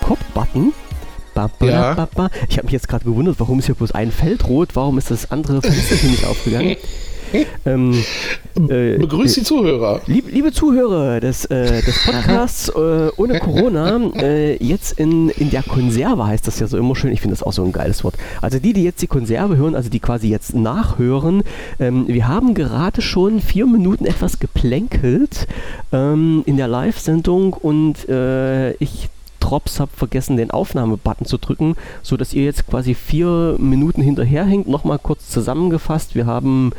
Pop-Button. Ja. Ich habe mich jetzt gerade gewundert, warum ist hier bloß ein Feld rot? Warum ist das andere Fenster hier nicht aufgegangen? Ähm, äh, Begrüßt die Zuhörer. Lieb, liebe Zuhörer des, äh, des Podcasts äh, ohne Corona, äh, jetzt in, in der Konserve heißt das ja so immer schön. Ich finde das auch so ein geiles Wort. Also die, die jetzt die Konserve hören, also die quasi jetzt nachhören, ähm, wir haben gerade schon vier Minuten etwas geplänkelt ähm, in der Live-Sendung und äh, ich Drops habe vergessen, den Aufnahmebutton zu drücken, sodass ihr jetzt quasi vier Minuten hinterherhängt. Nochmal kurz zusammengefasst. Wir haben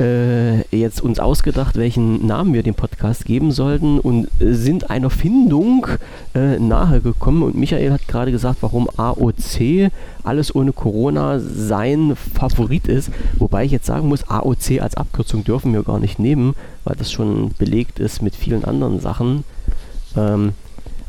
äh, jetzt uns ausgedacht, welchen Namen wir dem Podcast geben sollten und sind einer Findung äh, nahe gekommen. Und Michael hat gerade gesagt, warum AOC, alles ohne Corona, sein Favorit ist. Wobei ich jetzt sagen muss, AOC als Abkürzung dürfen wir gar nicht nehmen, weil das schon belegt ist mit vielen anderen Sachen. Ähm,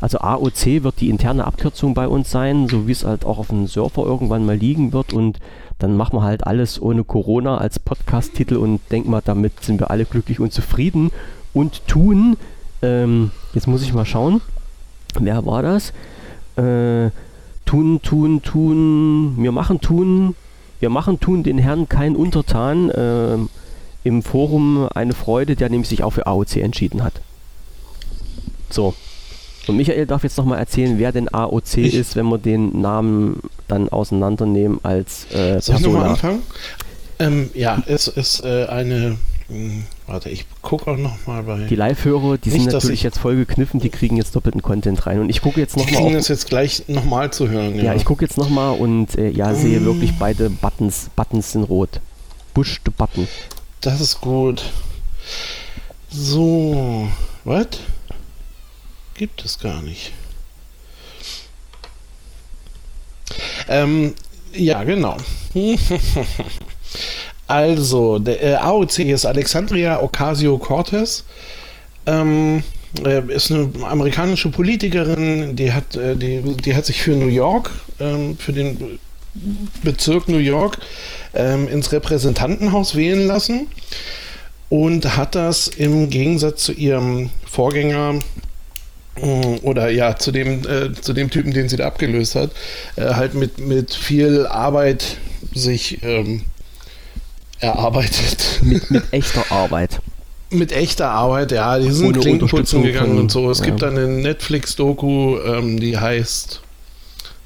also AOC wird die interne Abkürzung bei uns sein, so wie es halt auch auf dem Surfer irgendwann mal liegen wird und dann machen wir halt alles ohne Corona als Podcast-Titel und denken mal, damit sind wir alle glücklich und zufrieden und tun, ähm, jetzt muss ich mal schauen, wer war das? Äh, tun, tun, tun, wir machen tun, wir machen tun den Herrn kein Untertan, äh, im Forum eine Freude, der nämlich sich auch für AOC entschieden hat. So, und Michael darf jetzt nochmal erzählen, wer denn AOC ich ist, wenn wir den Namen dann auseinandernehmen als äh, Soll ich nochmal anfangen? Ähm, ja, es ist äh, eine. Hm, warte, ich gucke auch nochmal bei. Die Live-Hörer, die nicht, sind natürlich jetzt voll gekniffen, die kriegen jetzt doppelten Content rein. Und ich gucke jetzt nochmal. Die kriegen das jetzt gleich nochmal zu hören, ja. Ja, ich gucke jetzt nochmal und äh, ja, sehe um. wirklich beide Buttons. Buttons sind rot. Push the Button. Das ist gut. So, was? Gibt es gar nicht. Ähm, ja, genau. also, der äh, AOC ist Alexandria Ocasio-Cortez. Ähm, äh, ist eine amerikanische Politikerin, die hat, äh, die, die hat sich für New York, ähm, für den Bezirk New York, ähm, ins Repräsentantenhaus wählen lassen und hat das im Gegensatz zu ihrem Vorgänger oder ja, zu dem, äh, zu dem Typen, den sie da abgelöst hat, äh, halt mit, mit viel Arbeit sich ähm, erarbeitet. Mit, mit echter Arbeit. Mit echter Arbeit, ja. Die sind Klinkenputzen gegangen und so. Es ja. gibt dann eine Netflix-Doku, ähm, die heißt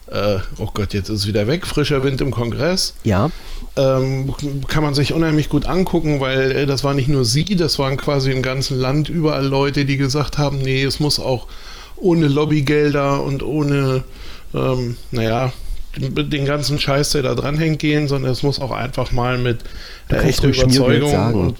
äh, oh Gott, jetzt ist es wieder weg, frischer Wind im Kongress. Ja. Ähm, kann man sich unheimlich gut angucken, weil äh, das war nicht nur sie, das waren quasi im ganzen Land überall Leute, die gesagt haben, nee, es muss auch ohne Lobbygelder und ohne, ähm, naja, den, ganzen Scheiß, der da dranhängt, gehen, sondern es muss auch einfach mal mit äh, echter Überzeugung und,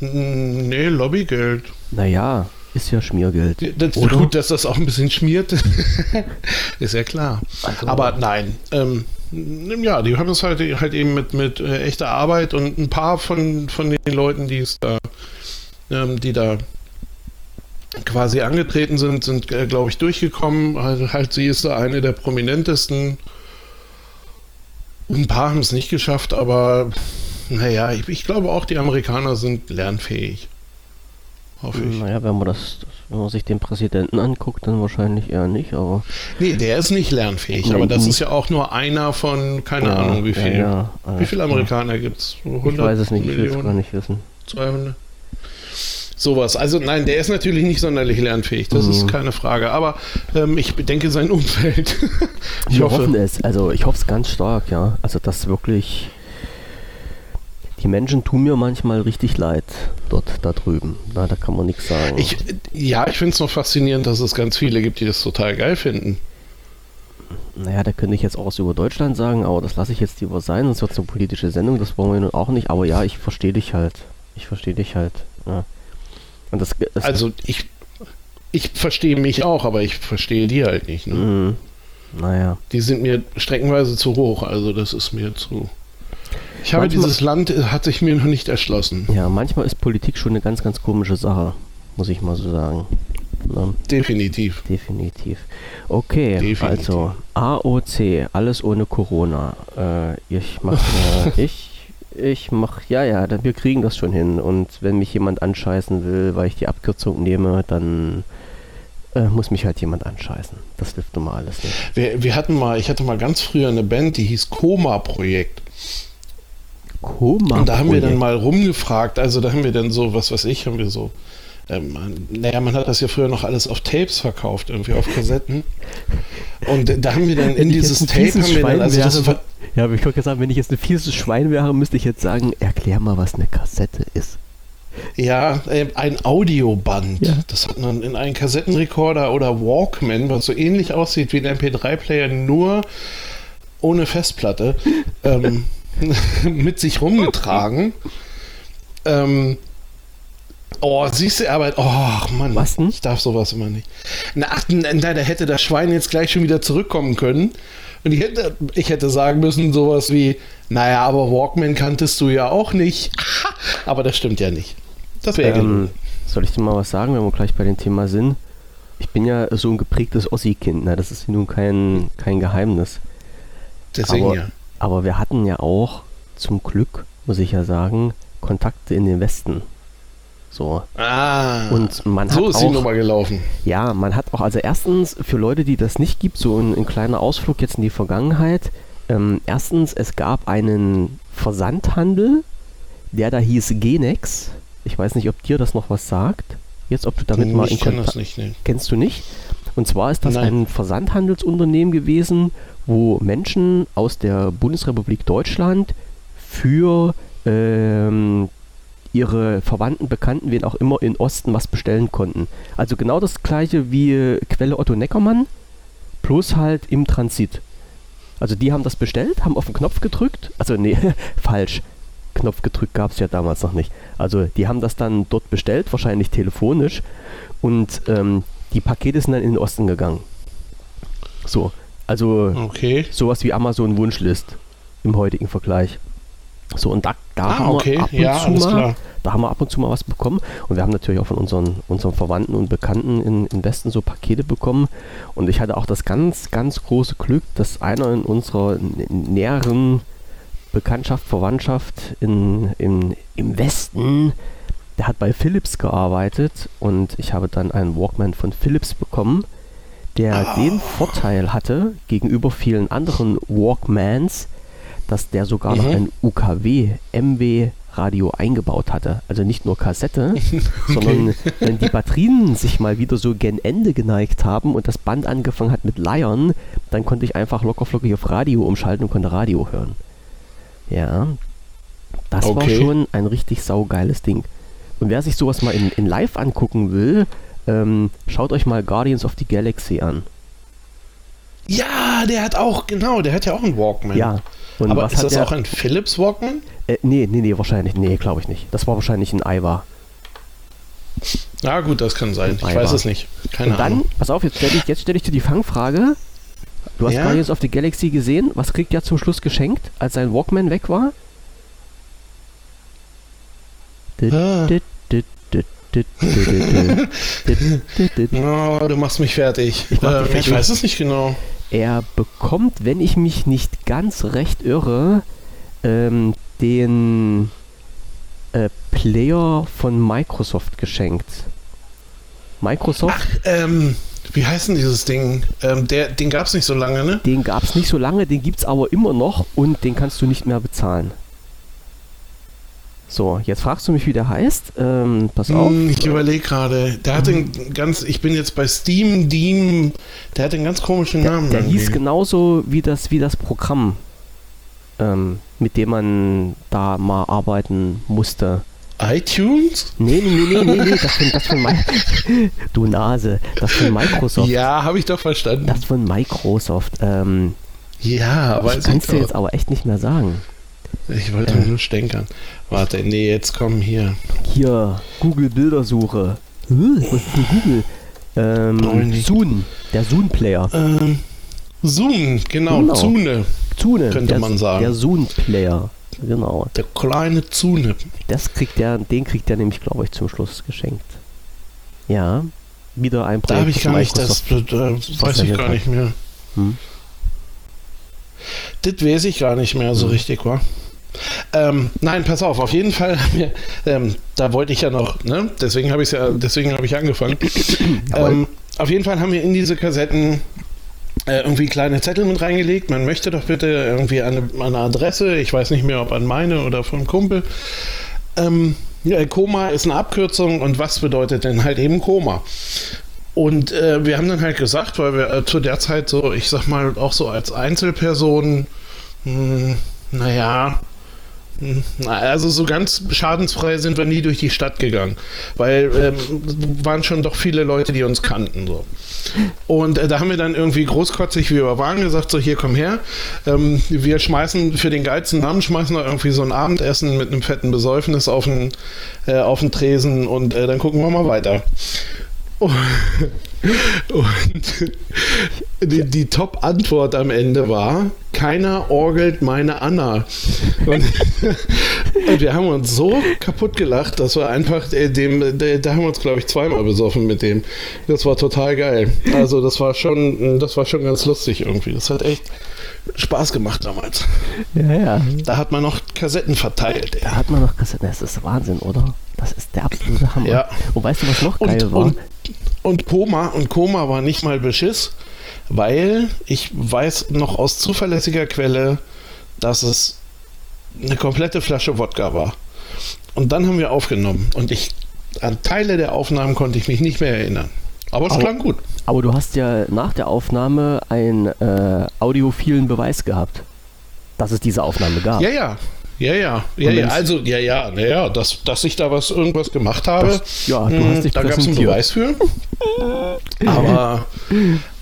Nee, Lobbygeld. Naja, ist ja Schmiergeld. Das, gut, dass das auch ein bisschen schmiert, ist ja klar. Also, Aber nein, ähm, ja, die haben es halt, halt eben mit, mit äh, echter Arbeit und ein paar von, von den Leuten, die es da, ähm, die da quasi angetreten sind, sind, äh, glaube ich, durchgekommen. Also halt, sie ist da eine der prominentesten. Ein paar haben es nicht geschafft, aber naja, ich, ich glaube auch, die Amerikaner sind lernfähig. Hoffe ich. Naja, wenn man das, wenn man sich den Präsidenten anguckt, dann wahrscheinlich eher nicht, aber. Nee, der ist nicht lernfähig, aber das ist ja auch nur einer von, keine ja, Ahnung, wie viel. Ja, ja. Wie viele Amerikaner gibt es? Ich weiß es nicht, Millionen? ich will es gar nicht wissen. 200? Sowas. Also nein, der ist natürlich nicht sonderlich lernfähig, das mhm. ist keine Frage. Aber ähm, ich bedenke sein Umfeld. ich Wir hoffe. hoffen es, also ich hoffe es ganz stark, ja. Also das wirklich die Menschen tun mir manchmal richtig leid dort da drüben. Na, da kann man nichts sagen. Ich, ja, ich finde es noch faszinierend, dass es ganz viele gibt, die das total geil finden. Naja, da könnte ich jetzt auch was über Deutschland sagen, aber das lasse ich jetzt lieber sein, sonst wird es eine politische Sendung, das wollen wir nun auch nicht. Aber ja, ich verstehe dich halt. Ich verstehe dich halt. Ja. Das, das also ich, ich verstehe mich auch, aber ich verstehe die halt nicht. Ne? Mhm. Naja. Die sind mir streckenweise zu hoch, also das ist mir zu. Ich habe manchmal, dieses Land, äh, hat sich mir noch nicht erschlossen. Ja, manchmal ist Politik schon eine ganz, ganz komische Sache, muss ich mal so sagen. Ne? Definitiv. Definitiv. Okay, Definitiv. also AOC, alles ohne Corona. Äh, ich mache, äh, ich Ich mach, ja, ja, wir kriegen das schon hin. Und wenn mich jemand anscheißen will, weil ich die Abkürzung nehme, dann äh, muss mich halt jemand anscheißen. Das hilft nun mal alles nicht. Wir, wir hatten mal, ich hatte mal ganz früher eine Band, die hieß Koma Projekt. Koma. Und da haben wir dann mal rumgefragt, also da haben wir dann so, was weiß ich, haben wir so, ähm, naja, man hat das ja früher noch alles auf Tapes verkauft, irgendwie auf Kassetten. Und da haben wir dann in dieses Tape haben wir dann, also das war, ja, aber ich wollte sagen, wenn ich jetzt ein fieses Schwein wäre, müsste ich jetzt sagen, erklär mal, was eine Kassette ist. Ja, äh, ein Audioband. Ja. Das hat man in einen Kassettenrekorder oder Walkman, was so ähnlich aussieht wie ein MP3-Player, nur ohne Festplatte. ähm, mit sich rumgetragen. Ähm, oh, siehst du, aber, oh Mann, Was denn? ich darf sowas immer nicht. Na, ach, da hätte das Schwein jetzt gleich schon wieder zurückkommen können. Und ich hätte, ich hätte sagen müssen, sowas wie, naja, aber Walkman kanntest du ja auch nicht. aber das stimmt ja nicht. Das wäre ähm, Soll ich dir mal was sagen, wenn wir gleich bei dem Thema sind? Ich bin ja so ein geprägtes Ossi-Kind, ne? das ist nun kein, kein Geheimnis. Deswegen aber, ja. Aber wir hatten ja auch zum Glück, muss ich ja sagen, Kontakte in den Westen. So. Ah. Und man so hat ist auch, die Nummer gelaufen. Ja, man hat auch, also erstens, für Leute, die das nicht gibt, so ein, ein kleiner Ausflug jetzt in die Vergangenheit. Ähm, erstens, es gab einen Versandhandel, der da hieß Genex. Ich weiß nicht, ob dir das noch was sagt. Jetzt, ob du damit ich mal in Kontakt... nicht, nee. Kennst du nicht? Und zwar ist das Nein. ein Versandhandelsunternehmen gewesen, wo Menschen aus der Bundesrepublik Deutschland für ähm, ihre Verwandten, Bekannten, wen auch immer in Osten was bestellen konnten. Also genau das gleiche wie Quelle Otto Neckermann, plus halt im Transit. Also die haben das bestellt, haben auf den Knopf gedrückt, also nee, falsch. Knopf gedrückt gab es ja damals noch nicht. Also die haben das dann dort bestellt, wahrscheinlich telefonisch, und ähm, die Pakete sind dann in den Osten gegangen. So, also okay. sowas wie Amazon Wunschlist im heutigen Vergleich. So, und da, da Ah, haben okay. wir ab und Ja, zu mal, klar. da haben wir ab und zu mal was bekommen. Und wir haben natürlich auch von unseren, unseren Verwandten und Bekannten in, im Westen so Pakete bekommen. Und ich hatte auch das ganz, ganz große Glück, dass einer in unserer näheren Bekanntschaft, Verwandtschaft in, in, im Westen, der hat bei Philips gearbeitet und ich habe dann einen Walkman von Philips bekommen, der den Vorteil hatte gegenüber vielen anderen Walkmans, dass der sogar noch Mhm. ein UKW MW Radio eingebaut hatte. Also nicht nur Kassette, sondern wenn die Batterien sich mal wieder so gen Ende geneigt haben und das Band angefangen hat mit Leiern, dann konnte ich einfach lockerflockig auf Radio umschalten und konnte Radio hören. Ja, das war Okay. schon ein richtig saugeiles Ding. Und wer sich sowas mal in, in live angucken will, ähm, schaut euch mal Guardians of the Galaxy an. Ja, der hat auch, genau, der hat ja auch einen Walkman. Ja. Und Aber was ist hat das der, auch ein Philips Walkman? Äh, nee, nee, nee, wahrscheinlich. Nee, glaube ich nicht. Das war wahrscheinlich ein Aiwa. Ja, gut, das kann sein. Ich weiß es nicht. Keine Und dann, Ahnung. pass auf, jetzt stelle ich, jetzt stell ich dir die Fangfrage. Du hast Ja? Guardians of the Galaxy gesehen. Was kriegt der zum Schluss geschenkt, als sein Walkman weg war? Ah. Oh, du machst mich fertig. Ich mach Ähm, ich weiß es nicht genau. Er bekommt, wenn ich mich nicht ganz recht irre, ähm, den äh, Player von Microsoft geschenkt. Microsoft, Ach, ähm, wie heißt denn dieses Ding? Ähm, der, den gab es nicht so lange, ne? den gab es nicht so lange, den gibt es aber immer noch und den kannst du nicht mehr bezahlen. So, jetzt fragst du mich, wie der heißt. Ähm, pass auf. Hm, ich überlege gerade. Der hat einen ganz, ich bin jetzt bei Steam, Deem, der hat einen ganz komischen Der, Namen. der hieß irgendwie. genauso wie das, wie das Programm, ähm, mit dem man da mal arbeiten musste. iTunes? Nee, nee, nee, nee, nee, das von, das von Mi- Du Nase, das von Microsoft. Ja, habe ich doch verstanden. Das von Microsoft. Ähm, ja, ich weiß kann ich es dir jetzt aber echt nicht mehr sagen. Ich wollte nur stänkern. Warte, nee, jetzt komm hier. Hier, Google Bildersuche. Huh, was ist denn Google? Ähm. Zoom, der Zoom-Player. Ähm, Zoom, genau, Genau. Zune. Zune, könnte der, man sagen. Der Zoom-Player. Genau. Der kleine Zune. Das kriegt der, den kriegt der nämlich, glaube ich, zum Schluss geschenkt. Ja, wieder ein Da habe ich das gar nicht, das, Microsoft- da weiß ich gar nicht mehr. Hm. Das weiß ich gar nicht mehr so Hm. richtig, wa? Ähm, nein, pass auf, auf jeden Fall, ähm, da wollte ich ja noch, ne? deswegen habe ich ja, deswegen habe ich angefangen. ähm, auf jeden Fall haben wir in diese Kassetten äh, irgendwie kleine Zettel mit reingelegt. Man möchte doch bitte irgendwie eine, eine Adresse, ich weiß nicht mehr, ob an meine oder vom Kumpel. Ähm, ja, Koma ist eine Abkürzung und was bedeutet denn halt eben Koma? Und äh, wir haben dann halt gesagt, weil wir äh, zu der Zeit so, ich sag mal, auch so als Einzelperson, hm, naja, also so ganz schadensfrei sind wir nie durch die Stadt gegangen, weil ähm, waren schon doch viele Leute, die uns kannten. So. Und äh, da haben wir dann irgendwie großkotzig, wie wir waren, gesagt, so hier komm her, ähm, wir schmeißen für den geilsten Namen, schmeißen wir irgendwie so ein Abendessen mit einem fetten Besäufnis auf den, äh, auf den Tresen und äh, dann gucken wir mal weiter. Und, die, die Top-Antwort am Ende war, keiner orgelt meine Anna. Und, und, wir haben uns so kaputt gelacht, dass wir einfach äh, dem, da haben wir uns, glaube ich, zweimal besoffen mit dem. Das war total geil. Also das war schon, das war schon ganz lustig irgendwie. Das hat echt Spaß gemacht damals. Ja, ja. Da hat man noch Kassetten verteilt. Da hat man noch Kassetten. Das ist Wahnsinn, oder? Das ist der absolute Hammer. Ja. Und weißt du, was noch geil und, war? Und, und Koma, und Koma war nicht mal Beschiss, weil ich weiß noch aus zuverlässiger Quelle, dass es eine komplette Flasche Wodka war. Und dann haben wir aufgenommen. Und ich an Teile der Aufnahmen konnte ich mich nicht mehr erinnern. Aber es Aber- klang gut. Aber du hast ja nach der Aufnahme einen äh, audiophilen Beweis gehabt, dass es diese Aufnahme gab. Ja, ja. Ja, ja, ja, ja, also, ja, ja, naja, dass, dass ich da was, irgendwas gemacht habe, Das- ja, du mh, hast dich da gab es einen. Beweis für. Aber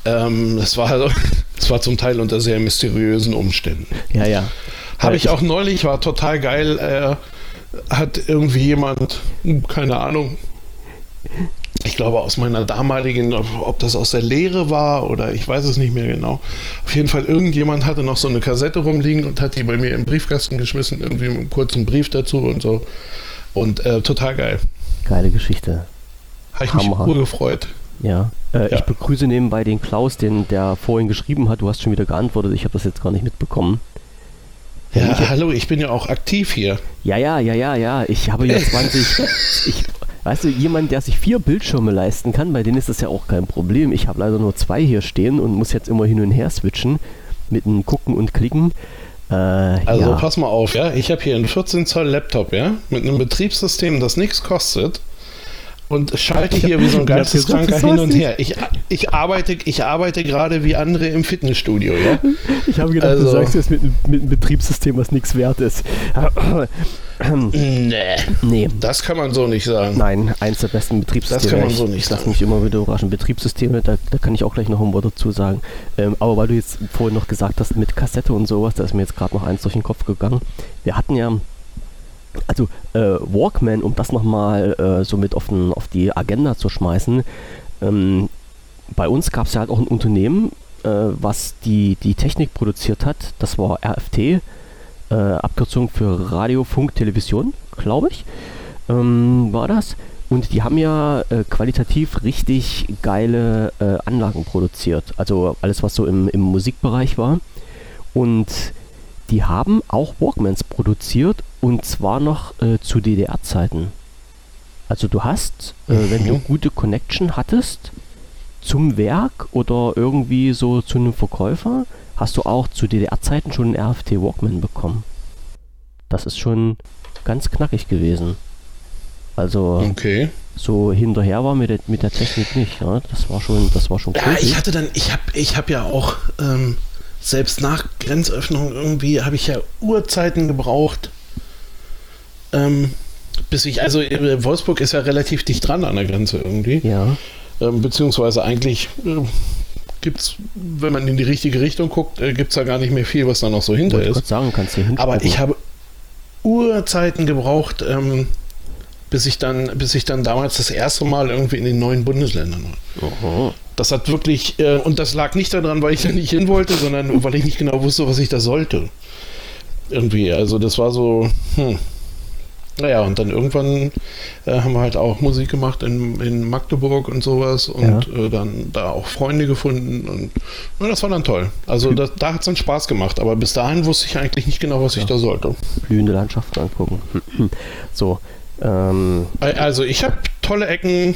ähm, es war, es war zum Teil unter sehr mysteriösen Umständen. ja. ja. Habe ich auch neulich, war total geil, äh, hat irgendwie jemand, hm, keine Ahnung, ich glaube aus meiner damaligen, ob das aus der Lehre war oder ich weiß es nicht mehr genau. Auf jeden Fall, irgendjemand hatte noch so eine Kassette rumliegen und hat die bei mir im Briefkasten geschmissen, irgendwie mit einem kurzen Brief dazu und so. Und äh, total geil. Geile Geschichte. Habe ich mich Hammer. urgefreut. Ja. Äh, Ja. Ich begrüße nebenbei den Klaus, den der vorhin geschrieben hat. Du hast schon wieder geantwortet. Ich habe das jetzt gar nicht mitbekommen. Ja, hallo, ich bin ja auch aktiv hier. Ja, ja, ja, ja, ja. Ich habe ja 20. ich, weißt du, jemand, der sich vier Bildschirme leisten kann, bei denen ist das ja auch kein Problem. Ich habe leider nur zwei hier stehen und muss jetzt immer hin und her switchen mit einem Gucken und Klicken. Äh, Also ja. pass mal auf, ja. Ich habe hier einen 14 Zoll Laptop, ja, mit einem Betriebssystem, das nichts kostet. Und schalte hier wie so ein Geisteskranker hin und her. Ich, ich arbeite, ich arbeite gerade wie andere im Fitnessstudio, ja. Ich habe gedacht, du Also- sagst jetzt mit, mit einem Betriebssystem, was nichts wert ist. Nee, nee. das kann man so nicht sagen. Nein, eins der besten Betriebssysteme. Das kann man Ich- so nicht Ich sagen. mich immer wieder überraschen. Betriebssysteme, da, da kann ich auch gleich noch ein Wort dazu sagen. Ähm, aber weil du jetzt vorhin noch gesagt hast, mit Kassette und sowas, da ist mir jetzt gerade noch eins durch den Kopf gegangen. Wir hatten ja, also äh, Walkman, um das nochmal äh, so mit auf, den, auf die Agenda zu schmeißen. Ähm, bei uns gab es ja halt auch ein Unternehmen, äh, was die, die Technik produziert hat. Das war RFT, äh, Abkürzung für Radio, Funk, Television, glaube ich, ähm, war das. Und die haben ja äh, qualitativ richtig geile äh, Anlagen produziert. Also alles, was so im, im Musikbereich war. Und die haben auch Walkmans produziert und zwar noch äh, zu DDR-Zeiten. Also du hast, äh, wenn du Mhm. gute Connection hattest zum Werk oder irgendwie so zu einem Verkäufer, hast du auch zu DDR-Zeiten schon einen RFT Walkman bekommen. Das ist schon ganz knackig gewesen. Also Okay. so hinterher war mit der, mit der Technik nicht. Ja? Das war schon, das war schon Ja, ich hatte dann, ich habe ich hab ja auch, ähm, selbst nach Grenzöffnung irgendwie, habe ich ja Uhrzeiten gebraucht. Ähm, bis ich, also äh, Wolfsburg ist ja relativ dicht dran an der Grenze irgendwie. ja, Ähm, beziehungsweise eigentlich äh, gibt es, wenn man in die richtige Richtung guckt, äh, gibt es da gar nicht mehr viel, was da noch so hinter wollte ist. sagen, kannst du hier Aber ich habe Urzeiten gebraucht, ähm, bis ich dann, bis ich dann damals das erste Mal irgendwie in den neuen Bundesländern war. Oho. Das hat wirklich, äh, und das lag nicht daran, weil ich da nicht hin wollte, sondern weil ich nicht genau wusste, was ich da sollte. Irgendwie, also das war so, hm. Naja, und dann irgendwann äh, haben wir halt auch Musik gemacht in, in Magdeburg und sowas und ja. äh, dann da auch Freunde gefunden und ja, das war dann toll. Also das, da hat es dann Spaß gemacht, aber bis dahin wusste ich eigentlich nicht genau, was ja. ich da sollte. Blühende Landschaften angucken. so. Ähm, also ich habe tolle Ecken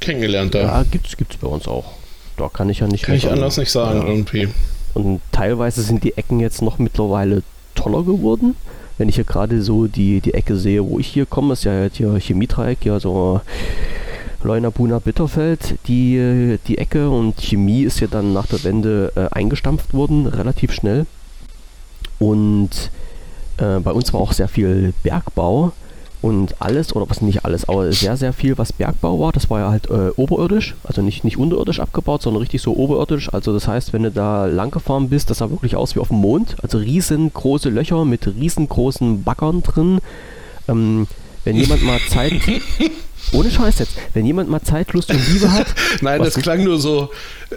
kennengelernt da. Ja, gibt's, gibt's bei uns auch. Da kann ich ja nicht. Kann ich anders nicht sagen irgendwie. Und teilweise sind die Ecken jetzt noch mittlerweile toller geworden wenn ich hier gerade so die, die Ecke sehe, wo ich hier komme, ist ja jetzt hier Chemiedreieck, ja so Leuna, Bitterfeld, die, die Ecke und Chemie ist ja dann nach der Wende äh, eingestampft worden, relativ schnell. Und äh, bei uns war auch sehr viel Bergbau und alles, oder was nicht alles, aber sehr, sehr viel, was Bergbau war, das war ja halt äh, oberirdisch, also nicht, nicht unterirdisch abgebaut, sondern richtig so oberirdisch. Also das heißt, wenn du da lang gefahren bist, das sah wirklich aus wie auf dem Mond. Also riesengroße Löcher mit riesengroßen Baggern drin. Ähm, wenn jemand mal Zeit Ohne Scheiß jetzt. Wenn jemand mal Zeit, Lust und Liebe hat. Nein, das klang nur so,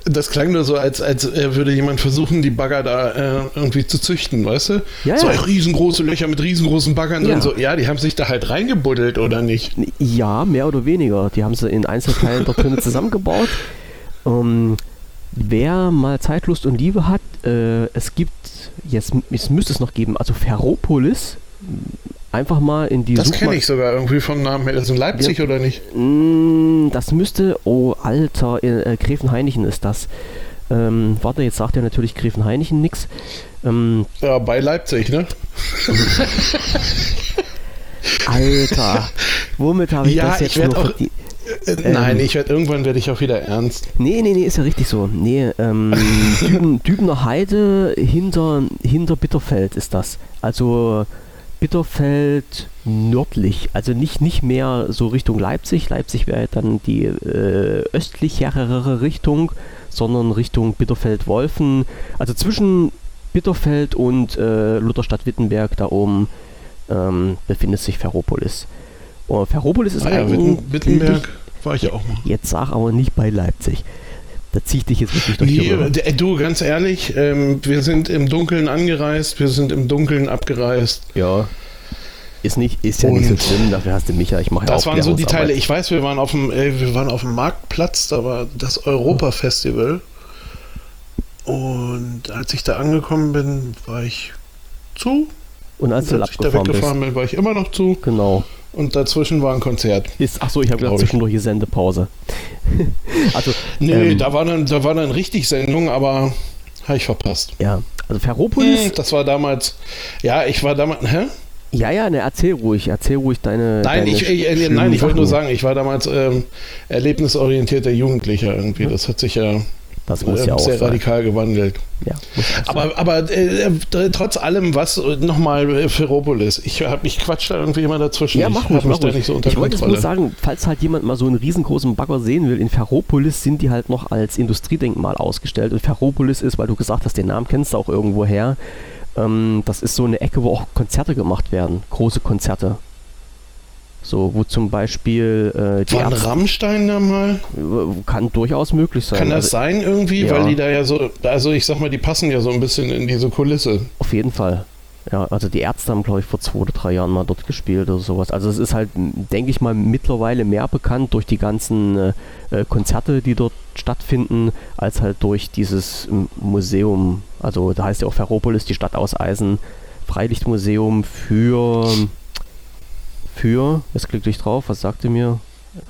das klang nur so, als, als würde jemand versuchen, die Bagger da äh, irgendwie zu züchten, weißt du? Ja, so ja. riesengroße Löcher mit riesengroßen Baggern ja. drin. So, ja, die haben sich da halt reingebuddelt, oder nicht? Ja, mehr oder weniger. Die haben sie in Einzelteilen dort drinnen zusammengebaut. Ähm, wer mal Zeit, Lust und Liebe hat, äh, es gibt, jetzt, es müsste es noch geben, also Ferropolis einfach mal in die Das kenne ich sogar irgendwie vom Namen her. Das ist in Leipzig ja. oder nicht? Mm, das müsste, oh Alter, äh, Gräfenhainichen ist das. Ähm, warte, jetzt sagt ja natürlich Gräfenhainichen nichts. Ähm, ja, bei Leipzig, ne? Alter, womit habe ich ja, das jetzt ich noch auch, äh, äh, Nein, ähm, ich werde irgendwann werde ich auch wieder ernst. Nee, nee, nee, ist ja richtig so. Nee, ähm, Düben, Dübener Heide hinter, hinter Bitterfeld ist das. Also Bitterfeld nördlich, also nicht, nicht mehr so Richtung Leipzig. Leipzig wäre dann die äh, östlichere Richtung, sondern Richtung Bitterfeld-Wolfen. Also zwischen Bitterfeld und äh, Lutherstadt-Wittenberg da oben ähm, befindet sich Ferropolis. Und Ferropolis ist ah, ja, Wittenberg war ich ja auch mal. Jetzt sag aber nicht bei Leipzig. Da ziehe ich dich jetzt wirklich durch die Röhre. Du, ganz ehrlich, ähm, wir sind im Dunkeln angereist, wir sind im Dunkeln abgereist. Ja. Ist, nicht, ist ja und nicht so schlimm, dafür hast du mich ja, ich mache Das waren so die Teile, ich weiß, wir waren auf dem, äh, wir waren auf dem Marktplatz, da war das Europa-Festival. Und als ich da angekommen bin, war ich zu. Und als, und als ich da weggefahren bin, war ich immer noch zu. Genau. Und dazwischen war ein Konzert. Ist, ach so, ich habe gedacht, zwischendurch hier Sendepause. also, nee, ähm, da, war dann, da war dann richtig Sendung, aber habe ich verpasst. Ja, also Ferropolis. Hm, das war damals, ja, ich war damals, hä? Ja, ja, ne, erzähl ruhig, erzähl ruhig deine. Nein, deine ich, ich, äh, nein, ich wollte nur sagen, ich war damals ähm, erlebnisorientierter Jugendlicher irgendwie. Das hat sich ja das muss ja auch sehr sein. radikal gewandelt. Ja, aber aber äh, äh, trotz allem, was nochmal äh, Ferropolis, ich habe mich quatscht da irgendwie immer dazwischen. Ja, mach ich mach nicht so Ich wollte nur sagen, falls halt jemand mal so einen riesengroßen Bagger sehen will, in Ferropolis sind die halt noch als Industriedenkmal ausgestellt. Und Ferropolis ist, weil du gesagt hast, den Namen kennst du auch irgendwo her. Ähm, das ist so eine Ecke, wo auch Konzerte gemacht werden, große Konzerte. So, wo zum Beispiel äh, die War Rammstein da mal? Kann durchaus möglich sein. Kann das also, sein irgendwie? Ja. Weil die da ja so, also ich sag mal, die passen ja so ein bisschen in diese Kulisse. Auf jeden Fall. Ja, also die Ärzte haben, glaube ich, vor zwei oder drei Jahren mal dort gespielt oder sowas. Also es ist halt, denke ich mal, mittlerweile mehr bekannt durch die ganzen äh, äh Konzerte, die dort stattfinden, als halt durch dieses Museum. Also da heißt ja auch Ferropolis, die Stadt aus Eisen, Freilichtmuseum für für, jetzt klicke ich drauf, was sagt ihr mir?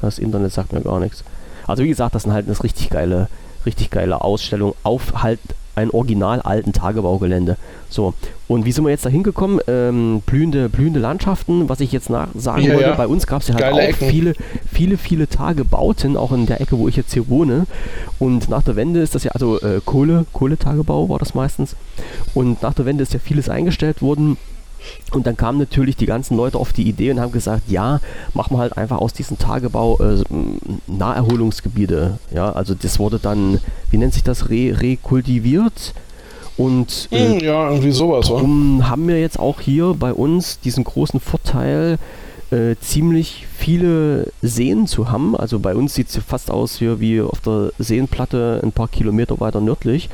Das Internet sagt mir gar nichts. Also wie gesagt, das sind halt eine richtig geile, richtig geile Ausstellung auf halt ein original alten Tagebaugelände. So, und wie sind wir jetzt da hingekommen? Ähm, blühende, blühende Landschaften, was ich jetzt nach sagen ja, wollte, ja. bei uns gab es ja halt Geile auch Ecken. viele, viele, viele Tagebauten, auch in der Ecke, wo ich jetzt hier wohne. Und nach der Wende ist das ja, also äh, Kohle, Kohletagebau war das meistens. Und nach der Wende ist ja vieles eingestellt worden. Und dann kamen natürlich die ganzen Leute auf die Idee und haben gesagt, ja, machen wir halt einfach aus diesem Tagebau äh, Naherholungsgebiete. Ja, also das wurde dann, wie nennt sich das, re rekultiviert. Und äh, hm, ja, irgendwie sowas. Darum haben wir jetzt auch hier bei uns diesen großen Vorteil, äh, ziemlich viele Seen zu haben. Also bei uns sieht es fast aus hier wie auf der Seenplatte ein paar Kilometer weiter nördlich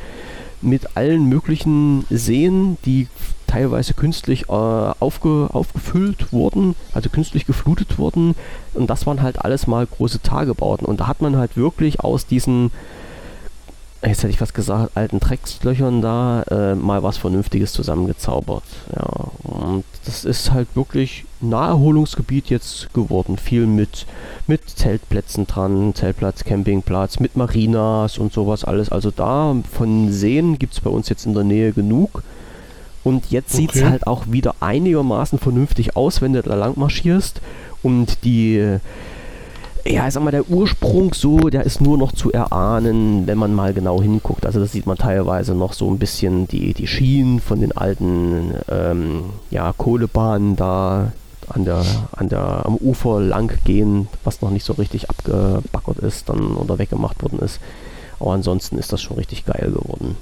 mit allen möglichen Seen, die teilweise künstlich äh, aufge, aufgefüllt wurden, also künstlich geflutet wurden. Und das waren halt alles mal große Tagebauten. Und da hat man halt wirklich aus diesen jetzt hätte ich was gesagt, alten Dreckslöchern da äh, mal was Vernünftiges zusammengezaubert. Ja, und das ist halt wirklich Naherholungsgebiet jetzt geworden. Viel mit, mit Zeltplätzen dran, Zeltplatz, Campingplatz, mit Marinas und sowas alles. Also da von Seen gibt es bei uns jetzt in der Nähe genug. Und jetzt okay. sieht es halt auch wieder einigermaßen vernünftig aus, wenn du da lang marschierst. Und die ja, ich sag mal, der Ursprung so, der ist nur noch zu erahnen, wenn man mal genau hinguckt. Also das sieht man teilweise noch so ein bisschen die, die Schienen von den alten ähm, ja, Kohlebahnen da an der, an der, am Ufer lang gehen, was noch nicht so richtig abgebackert ist dann oder weggemacht worden ist. Aber ansonsten ist das schon richtig geil geworden.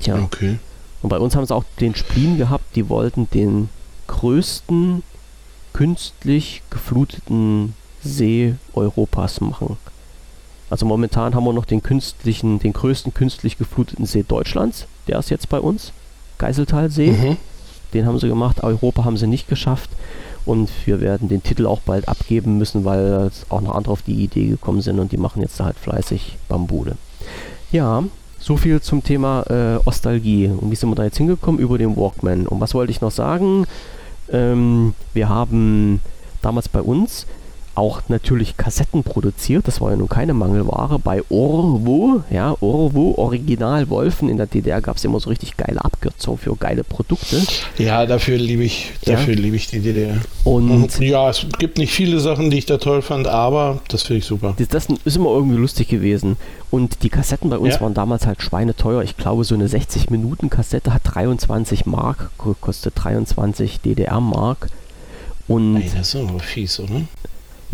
Tja. Okay. Und bei uns haben sie auch den Spleen gehabt, die wollten den größten künstlich gefluteten See Europas machen. Also momentan haben wir noch den künstlichen, den größten künstlich gefluteten See Deutschlands. Der ist jetzt bei uns. Geiseltalsee. Mhm. Den haben sie gemacht. Europa haben sie nicht geschafft. Und wir werden den Titel auch bald abgeben müssen, weil auch noch andere auf die Idee gekommen sind und die machen jetzt halt fleißig Bambude. Ja, so viel zum Thema äh, Ostalgie. Und wie sind wir da jetzt hingekommen? Über den Walkman. Und was wollte ich noch sagen? Ähm, wir haben damals bei uns auch natürlich Kassetten produziert. Das war ja nun keine Mangelware. Bei Orwo, ja, Orwo, Original Wolfen. In der DDR gab es immer so richtig geile Abkürzungen für geile Produkte. Ja, dafür liebe ich, dafür ja. liebe ich die DDR. Und, Und, ja, es gibt nicht viele Sachen, die ich da toll fand, aber das finde ich super. Das, das, ist immer irgendwie lustig gewesen. Und die Kassetten bei uns ja. waren damals halt schweineteuer. Ich glaube, so eine 60-Minuten-Kassette hat 23 Mark, kostet 23 DDR-Mark. Und Ey, das ist aber fies, oder?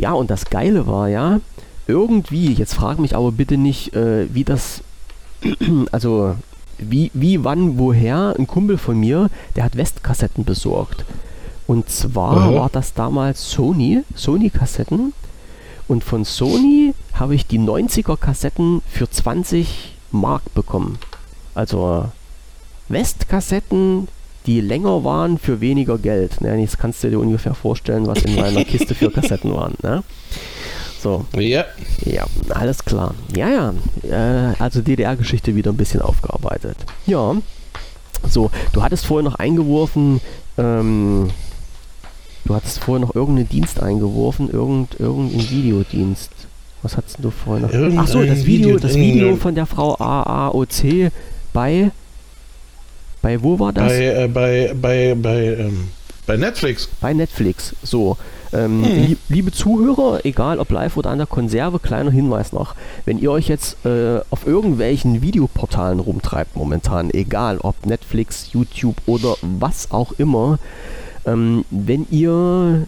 Ja, und das Geile war ja, irgendwie, jetzt frag mich aber bitte nicht, äh, wie das, also wie, wie, wann, woher, ein Kumpel von mir, der hat Westkassetten besorgt. Und zwar mhm. war das damals Sony, Sony-Kassetten. Und von Sony habe ich die 90er-Kassetten für 20 Mark bekommen. Also Westkassetten die länger waren für weniger Geld. Ne? Jetzt kannst du dir ungefähr vorstellen, was in meiner Kiste für Kassetten waren. Ne? So. Ja. Ja, alles klar. Ja, ja. Äh, also DDR-Geschichte wieder ein bisschen aufgearbeitet. Ja. So, du hattest vorher noch eingeworfen, ähm, du hattest vorher noch irgendeinen Dienst eingeworfen, irgend, irgendeinen Videodienst. Was hattest du vorher noch? Achso, das Video, das Video von der Frau AAOC bei bei wo war das? Bei, äh, bei, bei, bei, ähm, bei Netflix. Bei Netflix, so. Ähm, hm. lieb, liebe Zuhörer, egal ob live oder an der Konserve, kleiner Hinweis noch. Wenn ihr euch jetzt äh, auf irgendwelchen Videoportalen rumtreibt momentan, egal ob Netflix, YouTube oder was auch immer, ähm, wenn ihr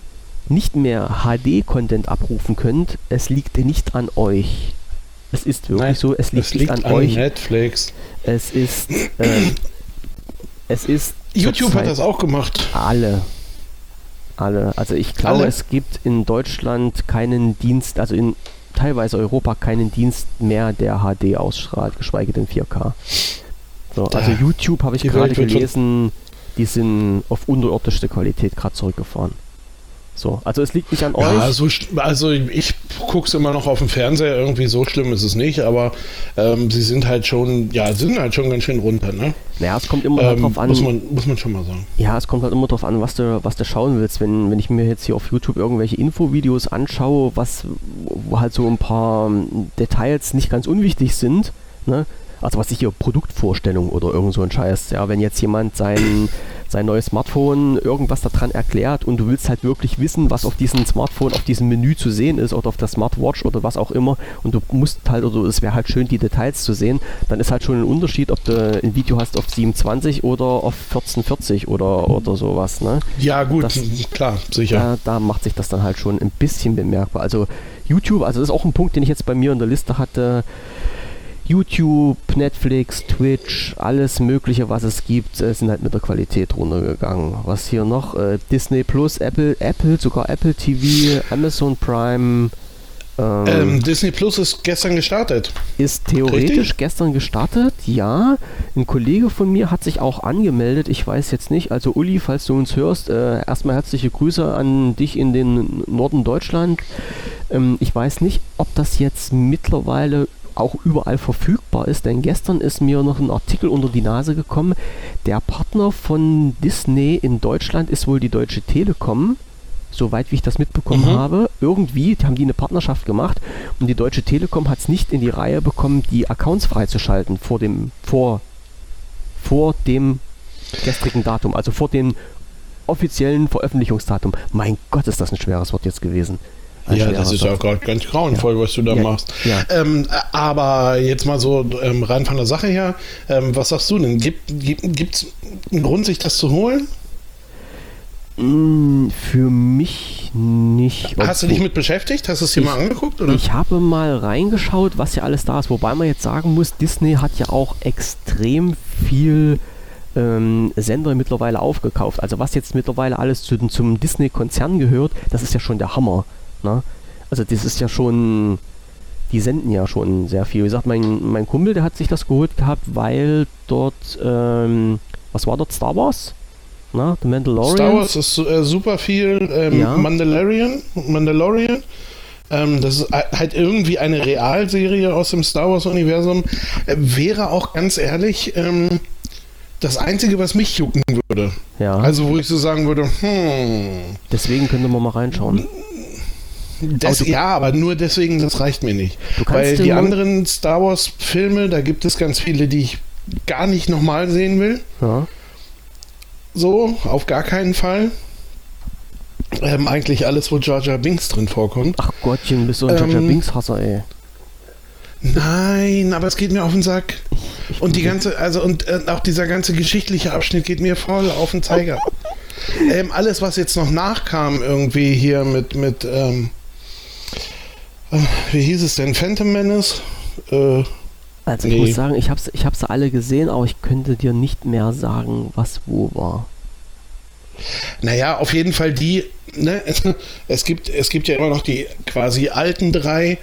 nicht mehr HD-Content abrufen könnt, es liegt nicht an euch. Es ist wirklich Nein, so, es liegt, es liegt nicht an, an euch. Netflix. Es ist äh, es ist. YouTube hat das auch gemacht. Alle. Alle. Also ich glaube, alle? es gibt in Deutschland keinen Dienst, also in teilweise Europa keinen Dienst mehr, der HD ausstrahlt, geschweige denn 4K. So, also YouTube habe ich gerade gelesen, die sind auf unterirdischste Qualität gerade zurückgefahren. So, also es liegt nicht an euch. Ja, so, also ich gucke es immer noch auf dem Fernseher, irgendwie so schlimm ist es nicht, aber ähm, sie sind halt schon, ja, sind halt schon ganz schön runter, ne? Naja, es kommt immer ähm, darauf an. Muss man, muss man schon mal sagen. Ja, es kommt halt immer darauf an, was du, was du schauen willst. Wenn, wenn ich mir jetzt hier auf YouTube irgendwelche Infovideos anschaue, was, wo halt so ein paar Details nicht ganz unwichtig sind, ne? Also was ich hier, Produktvorstellung oder irgend so ein Scheiß, ja, wenn jetzt jemand sein sein neues Smartphone irgendwas daran erklärt und du willst halt wirklich wissen, was auf diesem Smartphone, auf diesem Menü zu sehen ist oder auf der Smartwatch oder was auch immer und du musst halt, oder es wäre halt schön, die Details zu sehen, dann ist halt schon ein Unterschied, ob du ein Video hast auf 27 oder auf 1440 oder, oder sowas. Ne? Ja, gut, das, klar, sicher. Da, da macht sich das dann halt schon ein bisschen bemerkbar. Also YouTube, also das ist auch ein Punkt, den ich jetzt bei mir in der Liste hatte. YouTube, Netflix, Twitch, alles Mögliche, was es gibt, äh, sind halt mit der Qualität runtergegangen. Was hier noch? Äh, Disney Plus, Apple, Apple, sogar Apple TV, Amazon Prime. Ähm, ähm, Disney Plus ist gestern gestartet. Ist theoretisch Richtig? gestern gestartet, ja. Ein Kollege von mir hat sich auch angemeldet. Ich weiß jetzt nicht. Also Uli, falls du uns hörst, äh, erstmal herzliche Grüße an dich in den Norden Deutschland. Ähm, ich weiß nicht, ob das jetzt mittlerweile auch überall verfügbar ist, denn gestern ist mir noch ein Artikel unter die Nase gekommen. Der Partner von Disney in Deutschland ist wohl die Deutsche Telekom soweit wie ich das mitbekommen mhm. habe. Irgendwie haben die eine Partnerschaft gemacht und die Deutsche Telekom hat es nicht in die Reihe bekommen, die Accounts freizuschalten vor dem, vor, vor dem gestrigen Datum, also vor dem offiziellen Veröffentlichungsdatum. Mein Gott, ist das ein schweres Wort jetzt gewesen. Ja, das ist ja gerade ganz grauenvoll, ja. was du da ja. machst. Ja. Ähm, aber jetzt mal so ähm, rein von der Sache her, ähm, was sagst du denn? Gibt es gibt, einen Grund, sich das zu holen? Mm, für mich nicht. Hast du dich mit beschäftigt? Hast du es dir mal angeguckt? Oder? Ich habe mal reingeschaut, was ja alles da ist. Wobei man jetzt sagen muss, Disney hat ja auch extrem viel ähm, Sender mittlerweile aufgekauft. Also was jetzt mittlerweile alles zu, zum Disney-Konzern gehört, das ist ja schon der Hammer. Ne? Also das ist ja schon, die senden ja schon sehr viel. Wie gesagt, mein, mein Kumpel, der hat sich das geholt gehabt, weil dort, ähm, was war dort, Star Wars? Na, The Mandalorian. Star Wars ist äh, super viel. Ähm, ja. Mandalorian. Mandalorian. Ähm, das ist halt irgendwie eine Realserie aus dem Star Wars-Universum. Äh, wäre auch ganz ehrlich ähm, das Einzige, was mich jucken würde. Ja. Also, wo ich so sagen würde, hm. Deswegen könnte man mal reinschauen. Das, aber ja, aber nur deswegen, das reicht mir nicht. Weil die anderen Star Wars-Filme, da gibt es ganz viele, die ich gar nicht nochmal sehen will. Ja. So, auf gar keinen Fall. Ähm, eigentlich alles, wo Jar Jar Binks drin vorkommt. Ach Gottchen, bist du ein ähm, Jar Jar ähm, Binks-Hasser, ey. Nein, aber es geht mir auf den Sack. Und die ganze, also und äh, auch dieser ganze geschichtliche Abschnitt geht mir voll auf den Zeiger. ähm, alles, was jetzt noch nachkam, irgendwie hier mit, mit, ähm, äh, wie hieß es denn? Phantom Menace? Äh, also ich muss sagen, ich habe ich hab's alle gesehen, aber ich könnte dir nicht mehr sagen, was wo war. Naja, auf jeden Fall die, ne, es, gibt, es gibt ja immer noch die quasi alten drei.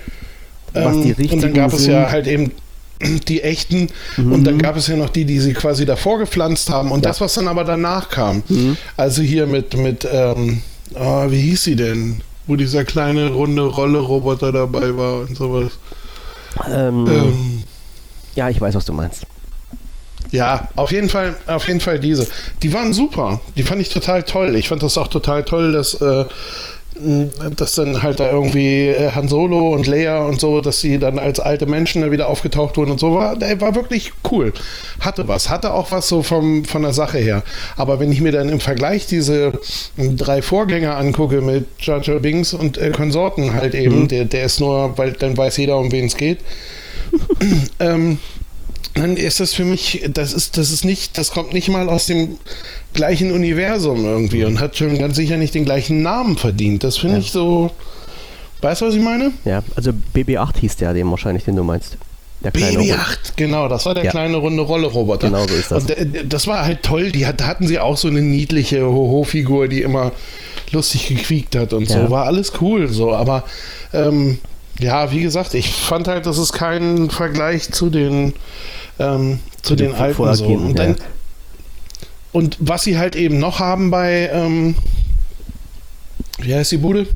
Ähm, die und dann gab es ja halt eben die echten mhm. und dann gab es ja noch die, die sie quasi davor gepflanzt haben und ja. das, was dann aber danach kam. Mhm. Also hier mit, mit ähm, oh, wie hieß sie denn? Wo dieser kleine runde Rolle-Roboter dabei war und sowas. Ähm, ähm, ja, ich weiß, was du meinst. Ja, auf jeden Fall, auf jeden Fall diese. Die waren super. Die fand ich total toll. Ich fand das auch total toll, dass, äh, dass dann halt da irgendwie äh, Han Solo und Leia und so, dass sie dann als alte Menschen wieder aufgetaucht wurden und so war. Der war wirklich cool. Hatte was, hatte auch was so vom, von der Sache her. Aber wenn ich mir dann im Vergleich diese drei Vorgänger angucke mit Jar Jar Binks und äh, Konsorten halt eben, mhm. der, der ist nur, weil dann weiß jeder, um wen es geht ähm, dann ist das für mich, das ist, das ist nicht, das kommt nicht mal aus dem gleichen Universum irgendwie und hat schon ganz sicher nicht den gleichen Namen verdient. Das finde ja. ich so. Weißt du, was ich meine? Ja, also BB8 hieß der, den wahrscheinlich, den du meinst. Der kleine BB8, Robot. genau, das war der ja. kleine runde Rolle-Roboter. Genau so ist das. Und das war halt toll, die da hatten sie auch so eine niedliche Hoho-Figur, die immer lustig gequiekt hat und ja. so. War alles cool, so, aber ähm, ja, wie gesagt, ich fand halt, das ist kein Vergleich zu den, ähm, zu, zu den, den alten so. Und, dann, und, was sie halt eben noch haben bei, ähm, wie heißt die Bude?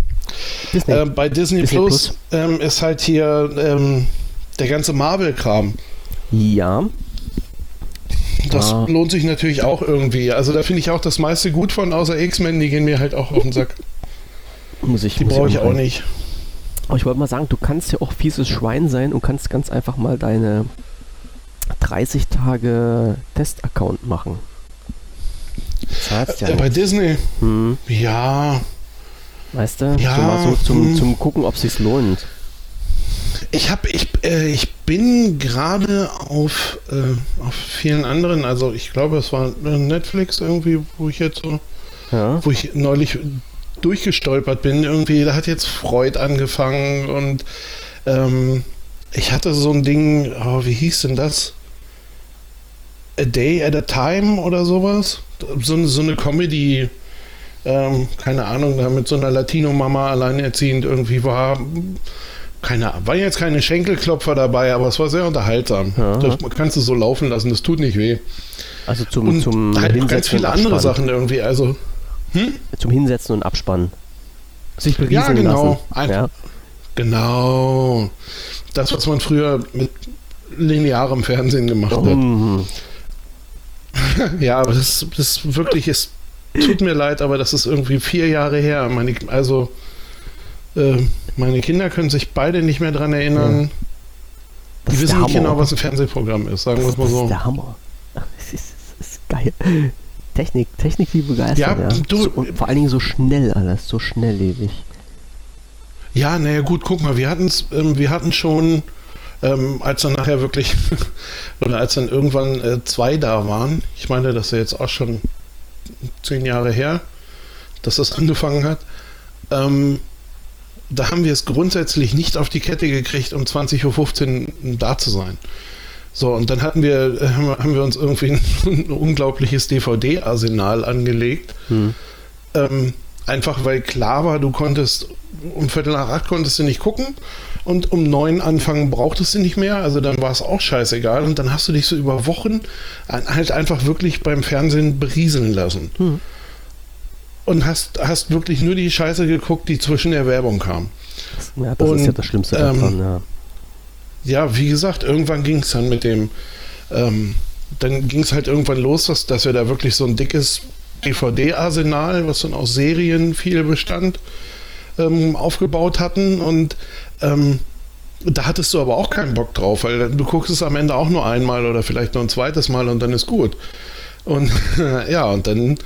Disney. Äh, bei Disney, Disney Plus, Plus. Ähm, ist halt hier ähm, der ganze Marvel-Kram. Ja. Das ah. lohnt sich natürlich auch irgendwie. Also da finde ich auch das meiste gut von, außer X-Men, die gehen mir halt auch auf den Sack. Muss ich, die brauche ich auch nicht. Aber ich wollte mal sagen, du kannst ja auch fieses Schwein sein und kannst ganz einfach mal deine 30 Tage Test-Account machen. Das ja äh, bei Disney? Hm. Ja. Weißt du? Ja. So mal so zum, hm. zum gucken, ob es sich lohnt. Ich habe, ich, äh, ich bin gerade auf, äh, auf vielen anderen, also ich glaube, es war Netflix irgendwie, wo ich jetzt so, ja. wo ich neulich durchgestolpert bin. Irgendwie, da hat jetzt Freud angefangen und ähm, ich hatte so ein Ding, oh, wie hieß denn das? A Day at a Time oder sowas? So, so eine Comedy, ähm, keine Ahnung, da mit so einer Latino-Mama alleinerziehend irgendwie war. keine, war jetzt keine Schenkelklopfer dabei, aber es war sehr unterhaltsam. Ja. Das kannst du so laufen lassen, das tut nicht weh. Also zum, Und zum halt ganz viele andere. Sachen irgendwie. Also, Zum Hinsetzen und Abspannen. Sich berieseln Ja, genau. lassen. Ja. genau. Das, was man früher mit linearem Fernsehen gemacht hat. Mhm. Ja, aber das, das wirklich ist. Tut mir leid, aber das ist irgendwie vier Jahre her. Meine, also, äh, meine Kinder können sich beide nicht mehr dran erinnern. Das Die wissen nicht genau, was ein Fernsehprogramm ist, sagen wir es mal Das ist so. der Hammer. Das ist, das ist geil. Technik, Technik wie begeistert. Ja, Ja, du- so, und vor allen Dingen so schnell alles, so schnelllebig. Ja, naja, gut, guck mal, wir hatten es, ähm, wir hatten schon, ähm, als dann nachher wirklich, oder als dann irgendwann äh, zwei da waren, ich meine, das ist ja jetzt auch schon zehn Jahre her, dass das angefangen hat, ähm, da haben wir es grundsätzlich nicht auf die Kette gekriegt, um 20.15 Uhr da zu sein. So, und dann hatten wir, äh, haben wir- uns irgendwie ein, unglaubliches DVD-Arsenal angelegt. Hm. Ähm, einfach weil klar war, du konntest um Viertel nach acht konntest du nicht gucken und um neun anfangen brauchtest du nicht mehr. Also dann war es auch scheißegal. Und dann hast du dich so über Wochen halt einfach wirklich beim Fernsehen berieseln lassen. Hm. Und hast, hast wirklich nur die Scheiße geguckt, die zwischen der Werbung kam. Ja, das ist Und, ja das Schlimmste ähm, daran, ja. Ja, wie gesagt, irgendwann ging es dann mit dem, ähm, dann ging es halt irgendwann los, dass, dass wir da wirklich so ein dickes DVD-Arsenal, was dann aus Serien viel bestand, ähm, aufgebaut hatten und ähm, da hattest du aber auch keinen Bock drauf, weil du guckst es am Ende auch nur einmal oder vielleicht nur ein zweites Mal und dann ist gut. Und ja, und dann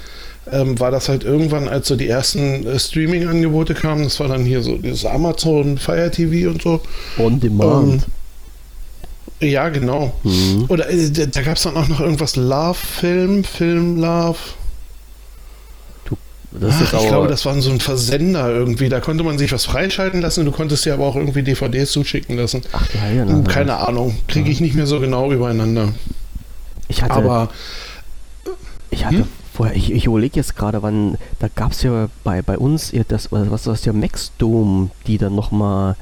ähm, war das halt irgendwann, als so die ersten äh, Streaming-Angebote kamen, das war dann hier so dieses Amazon Fire TV und so. On Demand. Ja, genau. Mhm. Oder äh, da, gab es dann auch noch irgendwas Love-Film, Film Love. Jetzt Ach, ich aber, glaube, das war so ein Versender irgendwie. Da konnte man sich was freischalten lassen. Du konntest dir aber auch irgendwie DVDs zuschicken lassen. ach, ja, ja, na, Keine Ahnung, kriege ich nicht mehr so genau übereinander. Ich hatte, Aber ich hatte Hm? vorher, ich, ich überlege jetzt gerade, wann, da gab es ja bei, bei uns das, was was das ja Maxdome, die dann nochmal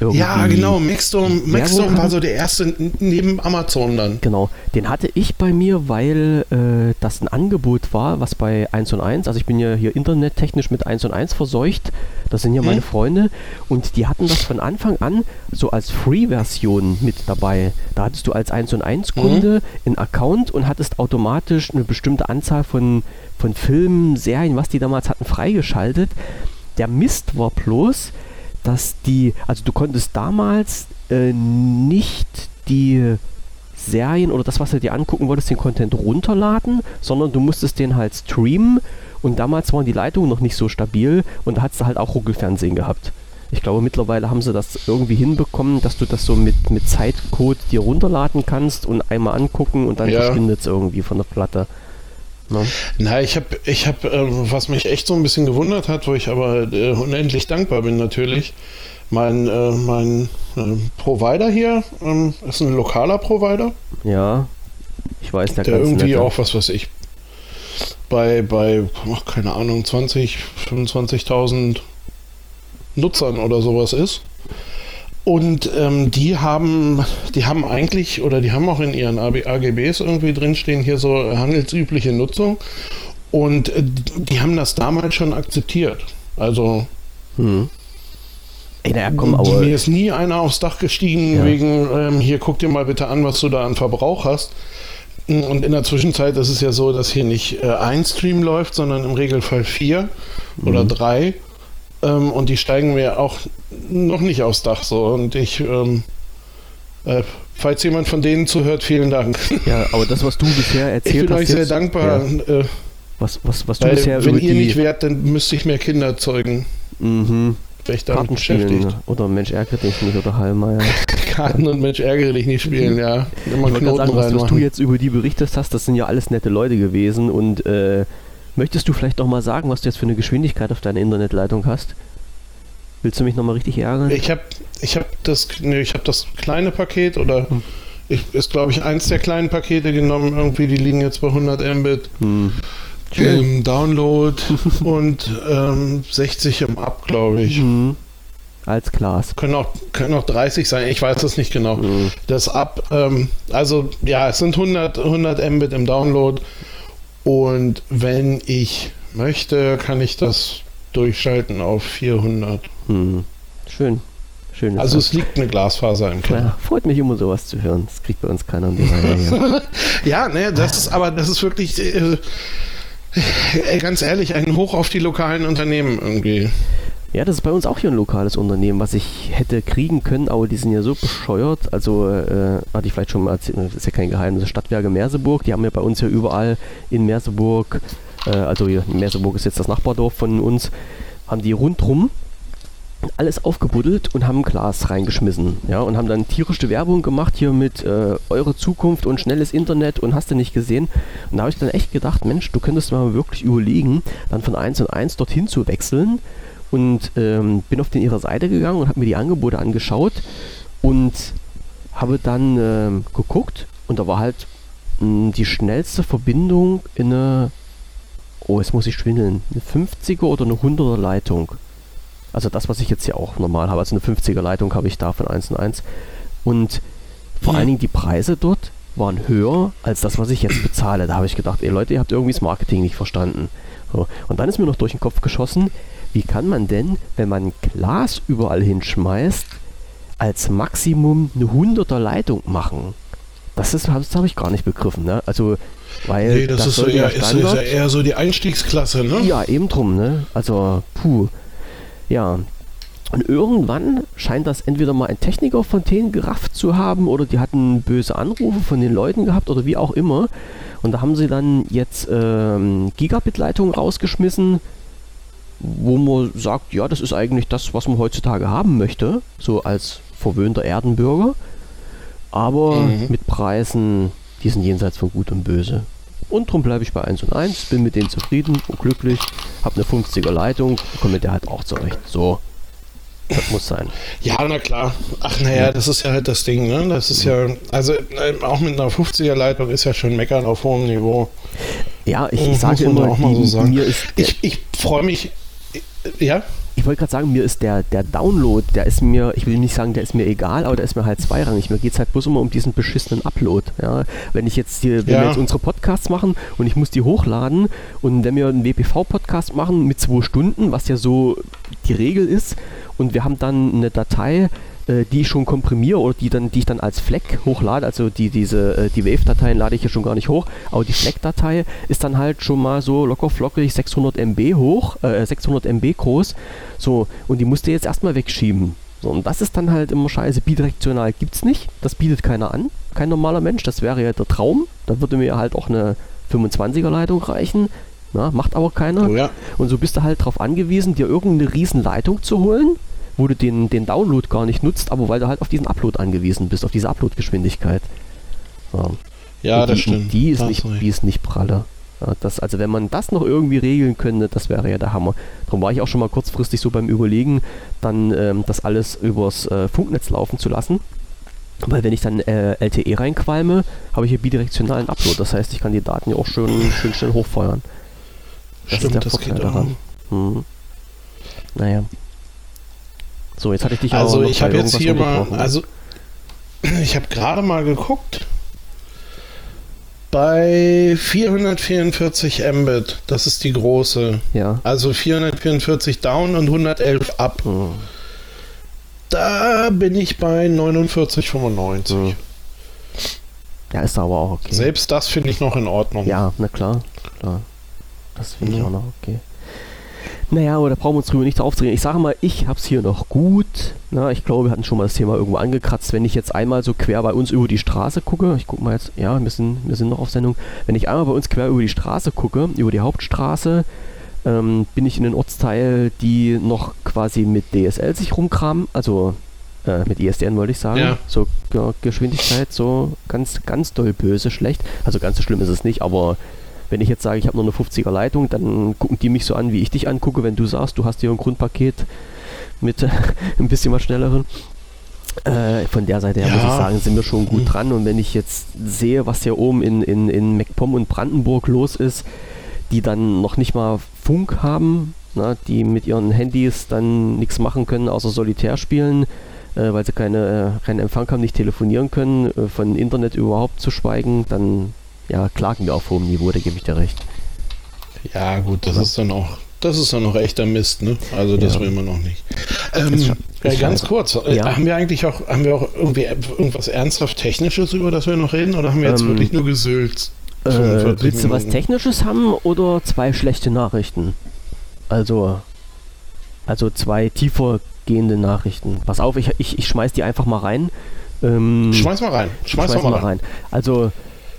irgendwie... ja, genau, Maxdome Werbung war so der erste neben Amazon dann. Genau, den hatte ich bei mir, weil äh, das ein Angebot war, was bei 1 und 1, also ich bin ja hier internettechnisch mit 1 und 1 verseucht, das sind ja Mhm. meine Freunde und die hatten das von Anfang an so als Free-Version mit dabei. Da hattest du als 1 und 1 Kunde einen Account und hattest automatisch eine bestimmte Anzahl von, von Filmen, Serien, was die damals hatten, freigeschaltet. Der Mist war bloß, dass die, also du konntest damals äh, nicht die Serien oder das, was du dir angucken wolltest, den Content runterladen, sondern du musstest den halt streamen und damals waren die Leitungen noch nicht so stabil und da hattest du halt auch Ruckelfernsehen gehabt. Ich glaube, mittlerweile haben sie das irgendwie hinbekommen, dass du das so mit, mit Zeitcode dir runterladen kannst und einmal angucken und dann Ja. verschwindet es irgendwie von der Platte. Ne? Na, ich habe, ich hab, ähm, was mich echt so ein bisschen gewundert hat, wo ich aber äh, unendlich dankbar bin natürlich. Mein, äh, mein äh, Provider hier ähm, ist ein lokaler Provider, Ja, ich weiß, der, der irgendwie nette. auch, was weiß ich, bei, bei ach, keine Ahnung, 20, 25.000 Nutzern oder sowas ist. Und ähm, die haben, die haben eigentlich, oder die haben auch in ihren AGBs irgendwie drinstehen, hier so handelsübliche Nutzung. Und äh, die haben das damals schon akzeptiert. Also Hm. Ey, naja, komm, aber. mir ist nie einer aufs Dach gestiegen, Ja. wegen ähm, hier guck dir mal bitte an, was du da an Verbrauch hast. Und in der Zwischenzeit ist es ja so, dass hier nicht äh, ein Stream läuft, sondern im Regelfall vier oder drei. Ähm, und die steigen mir auch noch nicht aufs Dach so. Und ich, ähm, äh, falls jemand von denen zuhört, vielen Dank. Ja, aber das, was du bisher Ich erzählt bin hast. euch sehr jetzt- dankbar, Ja, äh, was, was, was du weil bisher wenn ihr nicht wärt, dann müsste ich mehr Kinder zeugen. mhm, Wäre ich damit Kartenspielen beschäftigt. oder Mensch ärgere dich nicht oder Hallmeier. Karten und Mensch, ärgere dich nicht spielen, ja. Immer Ich Knoten sagen, was, was du jetzt über die berichtet hast, das sind ja alles nette Leute gewesen und äh, möchtest du vielleicht noch mal sagen, was du jetzt für eine Geschwindigkeit auf deiner Internetleitung hast? Willst du mich noch mal richtig ärgern? Ich habe ich hab das, nee, ich hab das kleine Paket oder Hm. ich, ist glaube ich eins der kleinen Pakete genommen. Irgendwie die liegen jetzt bei 100 Mbit Hm. im Download und ähm, 60 im Up, glaube ich. Mhm. als Glas. Können auch, können auch 30 sein, ich weiß es nicht genau. Mhm. Das ab, ähm, also ja, es sind 100, 100 Mbit im Download und wenn ich möchte, kann ich das durchschalten auf 400. Mhm. Schön. Schön also es liegt eine Glasfaser im Keller. Ja, freut mich immer sowas zu hören. Das kriegt bei uns keiner ja, ne, das ist aber das ist wirklich äh, ganz ehrlich ein Hoch auf die lokalen Unternehmen irgendwie. Ja, das ist bei uns auch hier ein lokales Unternehmen, was ich hätte kriegen können, aber die sind ja so bescheuert. Also, äh, hatte ich vielleicht schon mal erzählt, das ist ja kein Geheimnis, Stadtwerke Merseburg, die haben ja bei uns ja überall in Merseburg, äh, also hier, Merseburg ist jetzt das Nachbardorf von uns, haben die rundrum alles aufgebuddelt und haben Glas reingeschmissen. Ja, und haben dann tierische Werbung gemacht hier mit äh, eure Zukunft und schnelles Internet und hast du nicht gesehen. Und da habe ich dann echt gedacht, Mensch, du könntest mal wirklich überlegen, dann von 1 und 1 dorthin zu wechseln und ähm, bin auf den ihre Seite gegangen und habe mir die Angebote angeschaut und habe dann ähm, geguckt und da war halt mh, hm, die schnellste Verbindung in eine, oh jetzt muss ich schwindeln, eine 50er oder eine 100er Leitung. Also das, was ich jetzt hier auch normal habe, also eine 50er Leitung habe ich da von 1 und 1 und vor allen Dingen die Preise dort waren höher als das, was ich jetzt bezahle. Da habe ich gedacht, ey Leute, ihr habt irgendwie das Marketing nicht verstanden. So. Und dann ist mir noch durch den Kopf geschossen, wie kann man denn, wenn man Glas überall hinschmeißt, als Maximum eine 100er Leitung machen? Das, ist, das habe ich gar nicht begriffen. Ne? Also, weil nee, das, das ist, so eher, ist, ist ja eher so die Einstiegsklasse, ne? Ja, eben drum, ne? Also, puh. Ja. Und irgendwann scheint das entweder mal ein Techniker von denen gerafft zu haben oder die hatten böse Anrufe von den Leuten gehabt oder wie auch immer. Und da haben sie dann jetzt ähm, Gigabit-Leitungen rausgeschmissen, wo man sagt, ja, das ist eigentlich das, was man heutzutage haben möchte, so als verwöhnter Erdenbürger, aber mhm. mit Preisen, die sind jenseits von Gut und Böse. Und darum bleibe ich bei 1 und 1, bin mit denen zufrieden und glücklich, habe eine 50er Leitung, komme mit der halt auch zurecht. So, das muss sein. Ja, na klar. Ach naja, ja. das ist ja halt das Ding, ne? Das ist ja, also äh, auch mit einer 50er Leitung ist ja schon meckern auf hohem Niveau. Ja, ich, ich sage immer, auch mal so sagen. Mir ist ich ich freue mich ja? Ich wollte gerade sagen, mir ist der, der Download, der ist mir, ich will nicht sagen, der ist mir egal, aber der ist mir halt zweirangig. Mir geht es halt bloß immer um diesen beschissenen Upload. Ja? Wenn ich jetzt hier, wenn ja. wir jetzt unsere Podcasts machen und ich muss die hochladen und wenn wir einen WPV-Podcast machen mit zwei Stunden, was ja so die Regel ist, und wir haben dann eine Datei, äh, die ich schon komprimiere oder die, dann, die ich dann als Fleck hochlade, also die, diese, äh, die Wave-Dateien lade ich hier schon gar nicht hoch, aber die Fleck-Datei ist dann halt schon mal so locker flockig 600 MB hoch, äh, 600 MB groß, so, und die musst du jetzt erstmal wegschieben. So, und das ist dann halt immer scheiße. Bidirektional gibt es nicht. Das bietet keiner an. Kein normaler Mensch. Das wäre ja der Traum. Da würde mir halt auch eine 25er Leitung reichen. Na, macht aber keiner. Oh ja. Und so bist du halt darauf angewiesen, dir irgendeine riesen Leitung zu holen wo du den, den Download gar nicht nutzt, aber weil du halt auf diesen Upload angewiesen bist, auf diese Upload-Geschwindigkeit. Ja, ja das die, stimmt. Die ist, nicht, die ist nicht pralle. Ja, das, also wenn man das noch irgendwie regeln könnte, das wäre ja der Hammer. Darum war ich auch schon mal kurzfristig so beim Überlegen, dann ähm, das alles übers äh, Funknetz laufen zu lassen. Weil wenn ich dann äh, LTE reinqualme, habe ich hier bidirektionalen Upload. Das heißt, ich kann die Daten ja auch schön, schön schnell hochfeuern. Das Stimmt, ist der das Vorteil daran. Hm. Naja. So, jetzt hatte ich dich also auch Also ich habe jetzt hier mal, also ich habe gerade mal geguckt. Bei 444 Mbit, das ist die große. Ja. Also 444 down und 111 up. Oh. Da bin ich bei 49,95. Mhm. Ja, ist aber auch okay. Selbst das finde ich noch in Ordnung. Ja, na klar. klar. Das finde ich mhm. auch noch okay. Naja, aber da brauchen wir uns drüber nicht aufzuregen. Ich sage mal, ich habe es hier noch gut. Na, ich glaube, wir hatten schon mal das Thema irgendwo angekratzt. Wenn ich jetzt einmal so quer bei uns über die Straße gucke, ich gucke mal jetzt, ja, wir sind, wir sind noch auf Sendung. Wenn ich einmal bei uns quer über die Straße gucke, über die Hauptstraße, ähm, bin ich in den Ortsteil, die noch quasi mit DSL sich rumkramen, also äh, mit ISDN wollte ich sagen, ja. so ja, Geschwindigkeit, so ganz, ganz doll böse, schlecht. Also ganz so schlimm ist es nicht, aber wenn ich jetzt sage, ich habe nur eine 50er Leitung, dann gucken die mich so an, wie ich dich angucke, wenn du sagst, du hast hier ein Grundpaket mit äh, ein bisschen was schnelleren. Äh, von der Seite her ja. muss ich sagen, sind wir schon gut mhm. dran. Und wenn ich jetzt sehe, was hier oben in, in, in MacPom und Brandenburg los ist, die dann noch nicht mal Funk haben, na, die mit ihren Handys dann nichts machen können, außer Solitär spielen, äh, weil sie keine, äh, keinen Empfang haben, nicht telefonieren können, äh, von Internet überhaupt zu schweigen, dann ja, klagen wir auf hohem Niveau, da gebe ich dir recht. Ja, gut, das ja. ist dann auch das ist dann noch echter Mist, ne? Also das ja. will man noch nicht. Ähm, äh, ganz kurz, äh, ja. haben wir eigentlich auch, haben wir auch irgendwie irgendwas ernsthaft Technisches, über das wir noch reden, oder haben wir jetzt ähm, wirklich nur gesülzt? Äh, willst du was Technisches haben oder zwei schlechte Nachrichten? Also, also zwei tiefer gehende Nachrichten. Pass auf, ich, ich, ich schmeiß die einfach mal rein. Ähm, schmeiß mal rein. Schmeiß, schmeiß mal rein. rein. Also,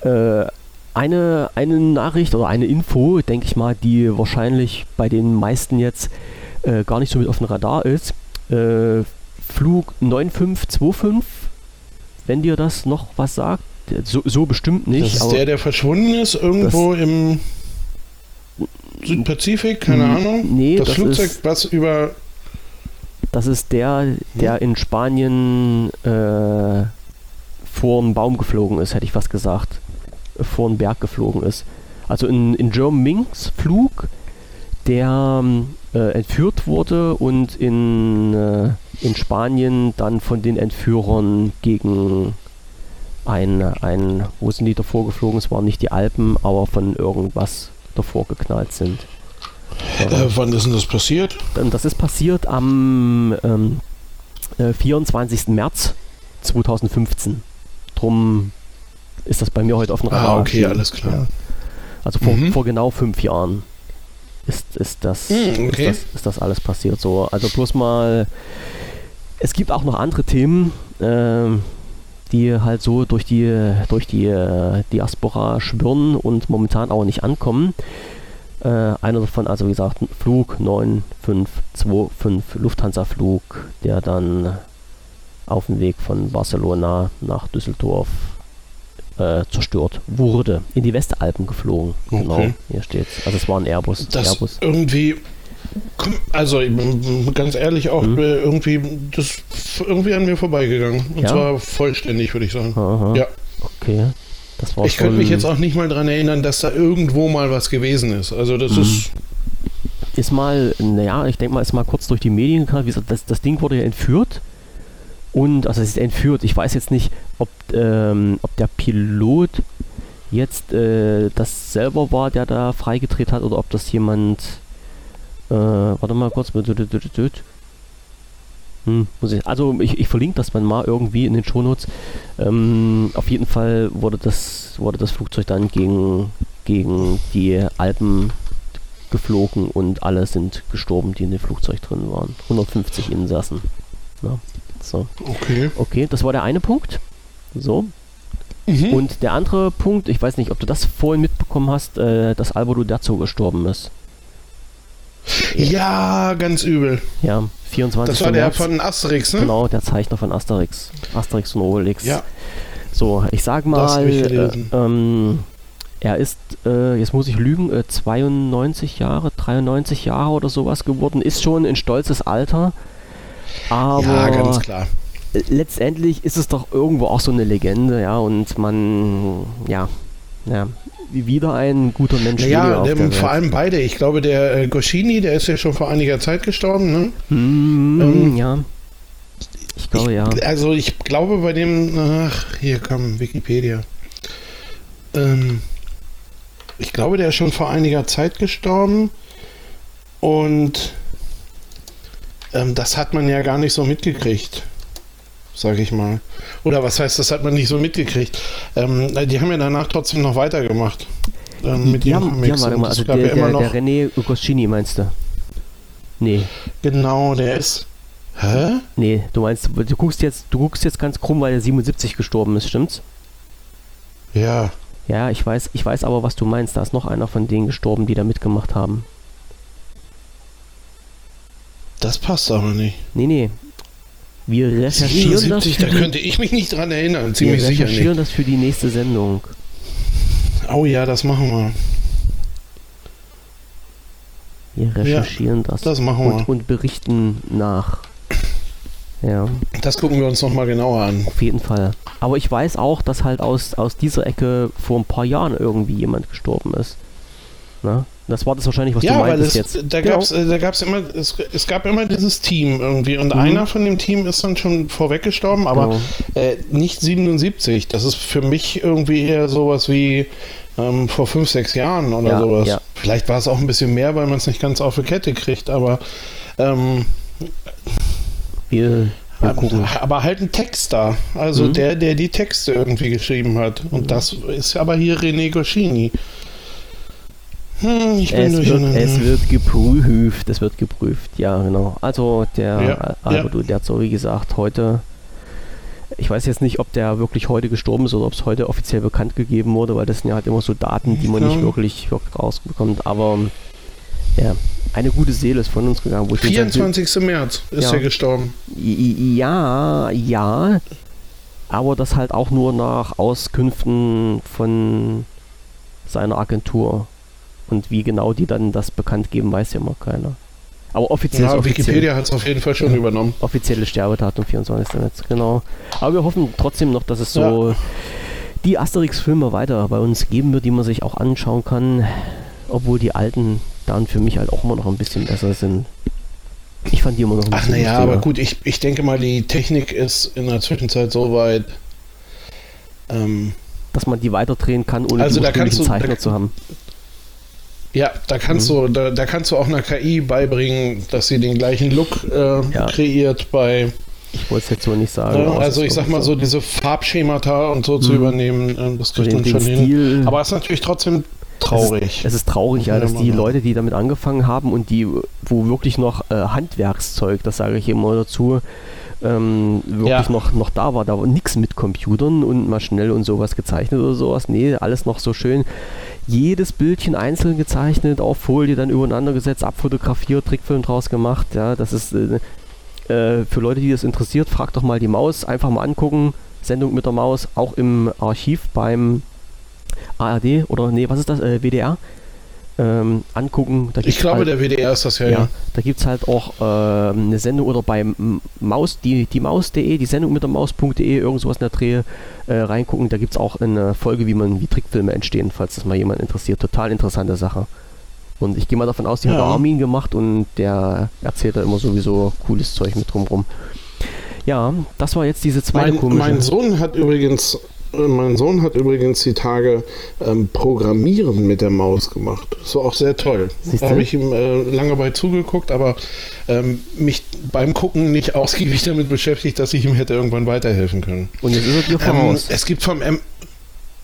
äh, eine, eine Nachricht oder eine Info, denke ich mal, die wahrscheinlich bei den meisten jetzt äh, gar nicht so mit auf dem Radar ist. Äh, Flug 9525, wenn dir das noch was sagt. So, so bestimmt nicht. Das ist der, der verschwunden ist, irgendwo im Südpazifik, keine Ahnung. Nee, das, das Flugzeug, ist, was über. Das ist der, der in Spanien äh, vor einen Baum geflogen ist, hätte ich was gesagt vor den Berg geflogen ist. Also in, in German Minks Flug, der äh, entführt wurde und in, äh, in Spanien dann von den Entführern gegen ein, ein, wo sind die davor geflogen? Es waren nicht die Alpen, aber von irgendwas davor geknallt sind. Äh, wann ist denn das passiert? Das ist passiert am ähm, 24. Äh, März 2015. Drum ist das bei mir heute auf dem Radar. Ah, okay, alles klar. Ja. Also vor, mhm. vor, genau fünf Jahren ist, ist, das, mhm, okay. ist, das, ist das alles passiert. So, also bloß mal, es gibt auch noch andere Themen, äh, die halt so durch die, durch die äh, Diaspora schwirren und momentan auch nicht ankommen. Äh, einer davon, also wie gesagt, Flug 9525, Lufthansa-Flug, der dann auf dem Weg von Barcelona nach Düsseldorf äh, zerstört wurde. In die Westalpen geflogen. Okay. Genau, hier steht Also es war ein Airbus. Das Airbus. irgendwie also ganz ehrlich auch mhm. irgendwie das irgendwie an mir vorbeigegangen und ja? zwar vollständig würde ich sagen. Aha. Ja. Okay. Das war ich könnte mich jetzt auch nicht mal daran erinnern, dass da irgendwo mal was gewesen ist. Also das mhm. ist ist mal, naja, ich denke mal, ist mal kurz durch die Medien gekommen. Wie gesagt, das, das Ding wurde ja entführt und, also es ist entführt. Ich weiß jetzt nicht, ob, ähm, ob der Pilot jetzt äh, das selber war, der da freigedreht hat, oder ob das jemand. Äh, warte mal kurz. Hm, muss ich, also ich, ich verlinke das dann mal irgendwie in den Shownotes. Ähm, auf jeden Fall wurde das, wurde das Flugzeug dann gegen, gegen die Alpen geflogen und alle sind gestorben, die in dem Flugzeug drin waren. 150 Insassen. Ja. So. Okay. Okay, das war der eine Punkt. So. Mhm. Und der andere Punkt, ich weiß nicht, ob du das vorhin mitbekommen hast, äh, dass Alvaro Dazzo gestorben ist. Ja, ganz übel. Ja, 24. Das war der März. von Asterix, ne? Genau, der Zeichner von Asterix. Asterix und Obelix. Ja. So, ich sag mal, äh, ähm, er ist, äh, jetzt muss ich lügen, äh, 92 Jahre, 93 Jahre oder sowas geworden, ist schon ein stolzes Alter. Aber ja, ganz klar. Letztendlich ist es doch irgendwo auch so eine Legende, ja, und man, ja, ja, wieder ein guter Mensch. Ja, naja, vor allem beide. Ich glaube, der äh, Goscini, der ist ja schon vor einiger Zeit gestorben, ne? Mm, ähm, ja. Ich glaube, ich, ja. Also ich glaube bei dem, ach, hier kam Wikipedia. Ähm, ich glaube, der ist schon vor einiger Zeit gestorben und ähm, das hat man ja gar nicht so mitgekriegt, sage ich mal. Oder was heißt, das hat man nicht so mitgekriegt? Ähm, die haben ja danach trotzdem noch weitergemacht. Ähm, mit haben, die haben warte mal, also der, ja der, der René Ugoscini meinst du? Nee. Genau, der ist. Hä? Nee, du meinst, du guckst jetzt, du guckst jetzt ganz krumm, weil er 77 gestorben ist, stimmt's? Ja. Ja, ich weiß, ich weiß aber, was du meinst. Da ist noch einer von denen gestorben, die da mitgemacht haben. Das passt aber nicht. Nee, nee. Wir recherchieren 77, das. Da könnte ich mich nicht dran erinnern, ziemlich sicher nicht. Wir recherchieren das für die nächste Sendung. Oh ja, das machen wir. Wir recherchieren ja, das. Das machen wir. Und, und berichten nach. Ja. Das gucken wir uns nochmal genauer an. Auf jeden Fall. Aber ich weiß auch, dass halt aus, aus dieser Ecke vor ein paar Jahren irgendwie jemand gestorben ist. Na? Das war das wahrscheinlich, was ja, du weil meintest es, jetzt. da Genau. gab's, äh, da gab's immer, es, es gab immer dieses Team irgendwie und Mhm. einer von dem Team ist dann schon vorweggestorben, aber Genau. äh, nicht 77. Das ist für mich irgendwie eher sowas wie ähm, vor fünf, sechs Jahren oder Ja, sowas. ja. Vielleicht war es auch ein bisschen mehr, weil man es nicht ganz auf die Kette kriegt, aber ähm, Wir, wir gucken. aber halt ein Texter. Also Mhm. der, der die Texte irgendwie geschrieben hat. Und das ist aber hier René Goscini. Hm, ich bin Es wird, es wird geprüft, es wird geprüft, ja genau. Also der Ja, Alberto, der hat so wie gesagt heute, ich weiß jetzt nicht, ob der wirklich heute gestorben ist oder ob es heute offiziell bekannt gegeben wurde, weil das sind ja halt immer so Daten, die man Ja. nicht wirklich, wirklich rausbekommt. Aber ja, eine gute Seele ist von uns gegangen. Wo ich den Sensation- 24. März ist Ja. er gestorben. Ja, ja. Aber das halt auch nur nach Auskünften von seiner Agentur. Und wie genau die dann das bekannt geben, weiß ja immer keiner. Aber offiziell Ja, offiziell, Wikipedia hat es auf jeden Fall schon übernommen. offizielle Sterbedatum 24. März, genau. Aber wir hoffen trotzdem noch, dass es so die Asterix-Filme weiter bei uns geben wird, die man sich auch anschauen kann. Obwohl die alten dann für mich halt auch immer noch ein bisschen besser sind. Ich fand die immer noch ein Ach bisschen naja, lustiger. aber gut, ich, ich denke mal, die Technik ist in der Zwischenzeit so weit. Ähm, dass man die weiterdrehen kann, ohne Also die da kannst du- Zeichner da- zu haben. Ja, da kannst Mhm. du, da, da kannst du auch einer KI beibringen, dass sie den gleichen Look äh, Ja. kreiert bei. Ich wollte es jetzt so nicht sagen. Es also ist ich sag mal so, diese Farbschemata und so zu Mhm. übernehmen, äh, das kriegt man schon hin. Stil. Aber es ist natürlich trotzdem traurig. Es ist traurig, ja, dass die Leute, die damit angefangen haben und die, wo wirklich noch äh, Handwerkszeug, das sage ich immer dazu, ähm, wirklich Ja. noch, noch da war. Da war nichts mit Computern und mal schnell und sowas gezeichnet oder sowas. Nee, alles noch so schön. Jedes Bildchen einzeln gezeichnet, auf Folie dann übereinander gesetzt, abfotografiert, Trickfilm draus gemacht. Ja, das ist äh, äh, für Leute, die das interessiert, fragt doch mal die Maus. Einfach mal angucken. Sendung mit der Maus, auch im Archiv beim ARD oder nee, was ist das? Äh, WDR. Ähm, angucken. Da ich glaube, halt, der WDR ist das ja, ja, ja. da gibt es halt auch ähm, eine Sendung oder beim Maus, die, die Maus.de, die Sendung mit der Maus.de, irgend sowas in der Dreh äh, reingucken. Da gibt es auch eine Folge, wie man, wie Trickfilme entstehen, falls das mal jemand interessiert. Total interessante Sache. Und ich gehe mal davon aus, die hat Ja. der Armin gemacht und der erzählt da immer sowieso cooles Zeug mit drumrum. Ja, das war jetzt diese zweite Mein, komische. mein Sohn hat übrigens, äh, mein Sohn hat übrigens die Tage ähm, Programmieren mit der Maus gemacht. Das war auch sehr toll. Da habe ich ihm äh, lange bei zugeguckt, aber ähm, mich beim Gucken nicht ausgiebig damit beschäftigt, dass ich ihm hätte irgendwann weiterhelfen können. und jetzt ist er dir Ähm, voraus. es gibt vom M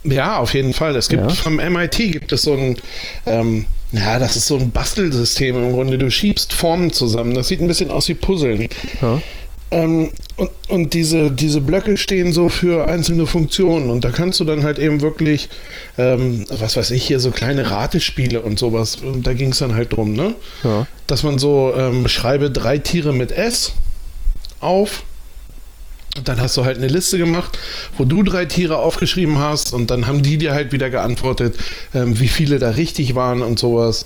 ja, auf jeden Fall. Es gibt Ja. vom MIT gibt es so ein, ähm, ja, das ist so ein Bastelsystem im Grunde. Du schiebst Formen zusammen. Das sieht ein bisschen aus wie Puzzeln. ja. Ähm, und und diese, diese Blöcke stehen so für einzelne Funktionen und da kannst du dann halt eben wirklich, ähm, was weiß ich, hier so kleine Ratespiele und sowas, und da ging es dann halt drum, ne? Ja. Dass man so, ähm, schreibe drei Tiere mit S auf und dann hast du halt eine Liste gemacht, wo du drei Tiere aufgeschrieben hast und dann haben die dir halt wieder geantwortet, ähm, wie viele da richtig waren und sowas.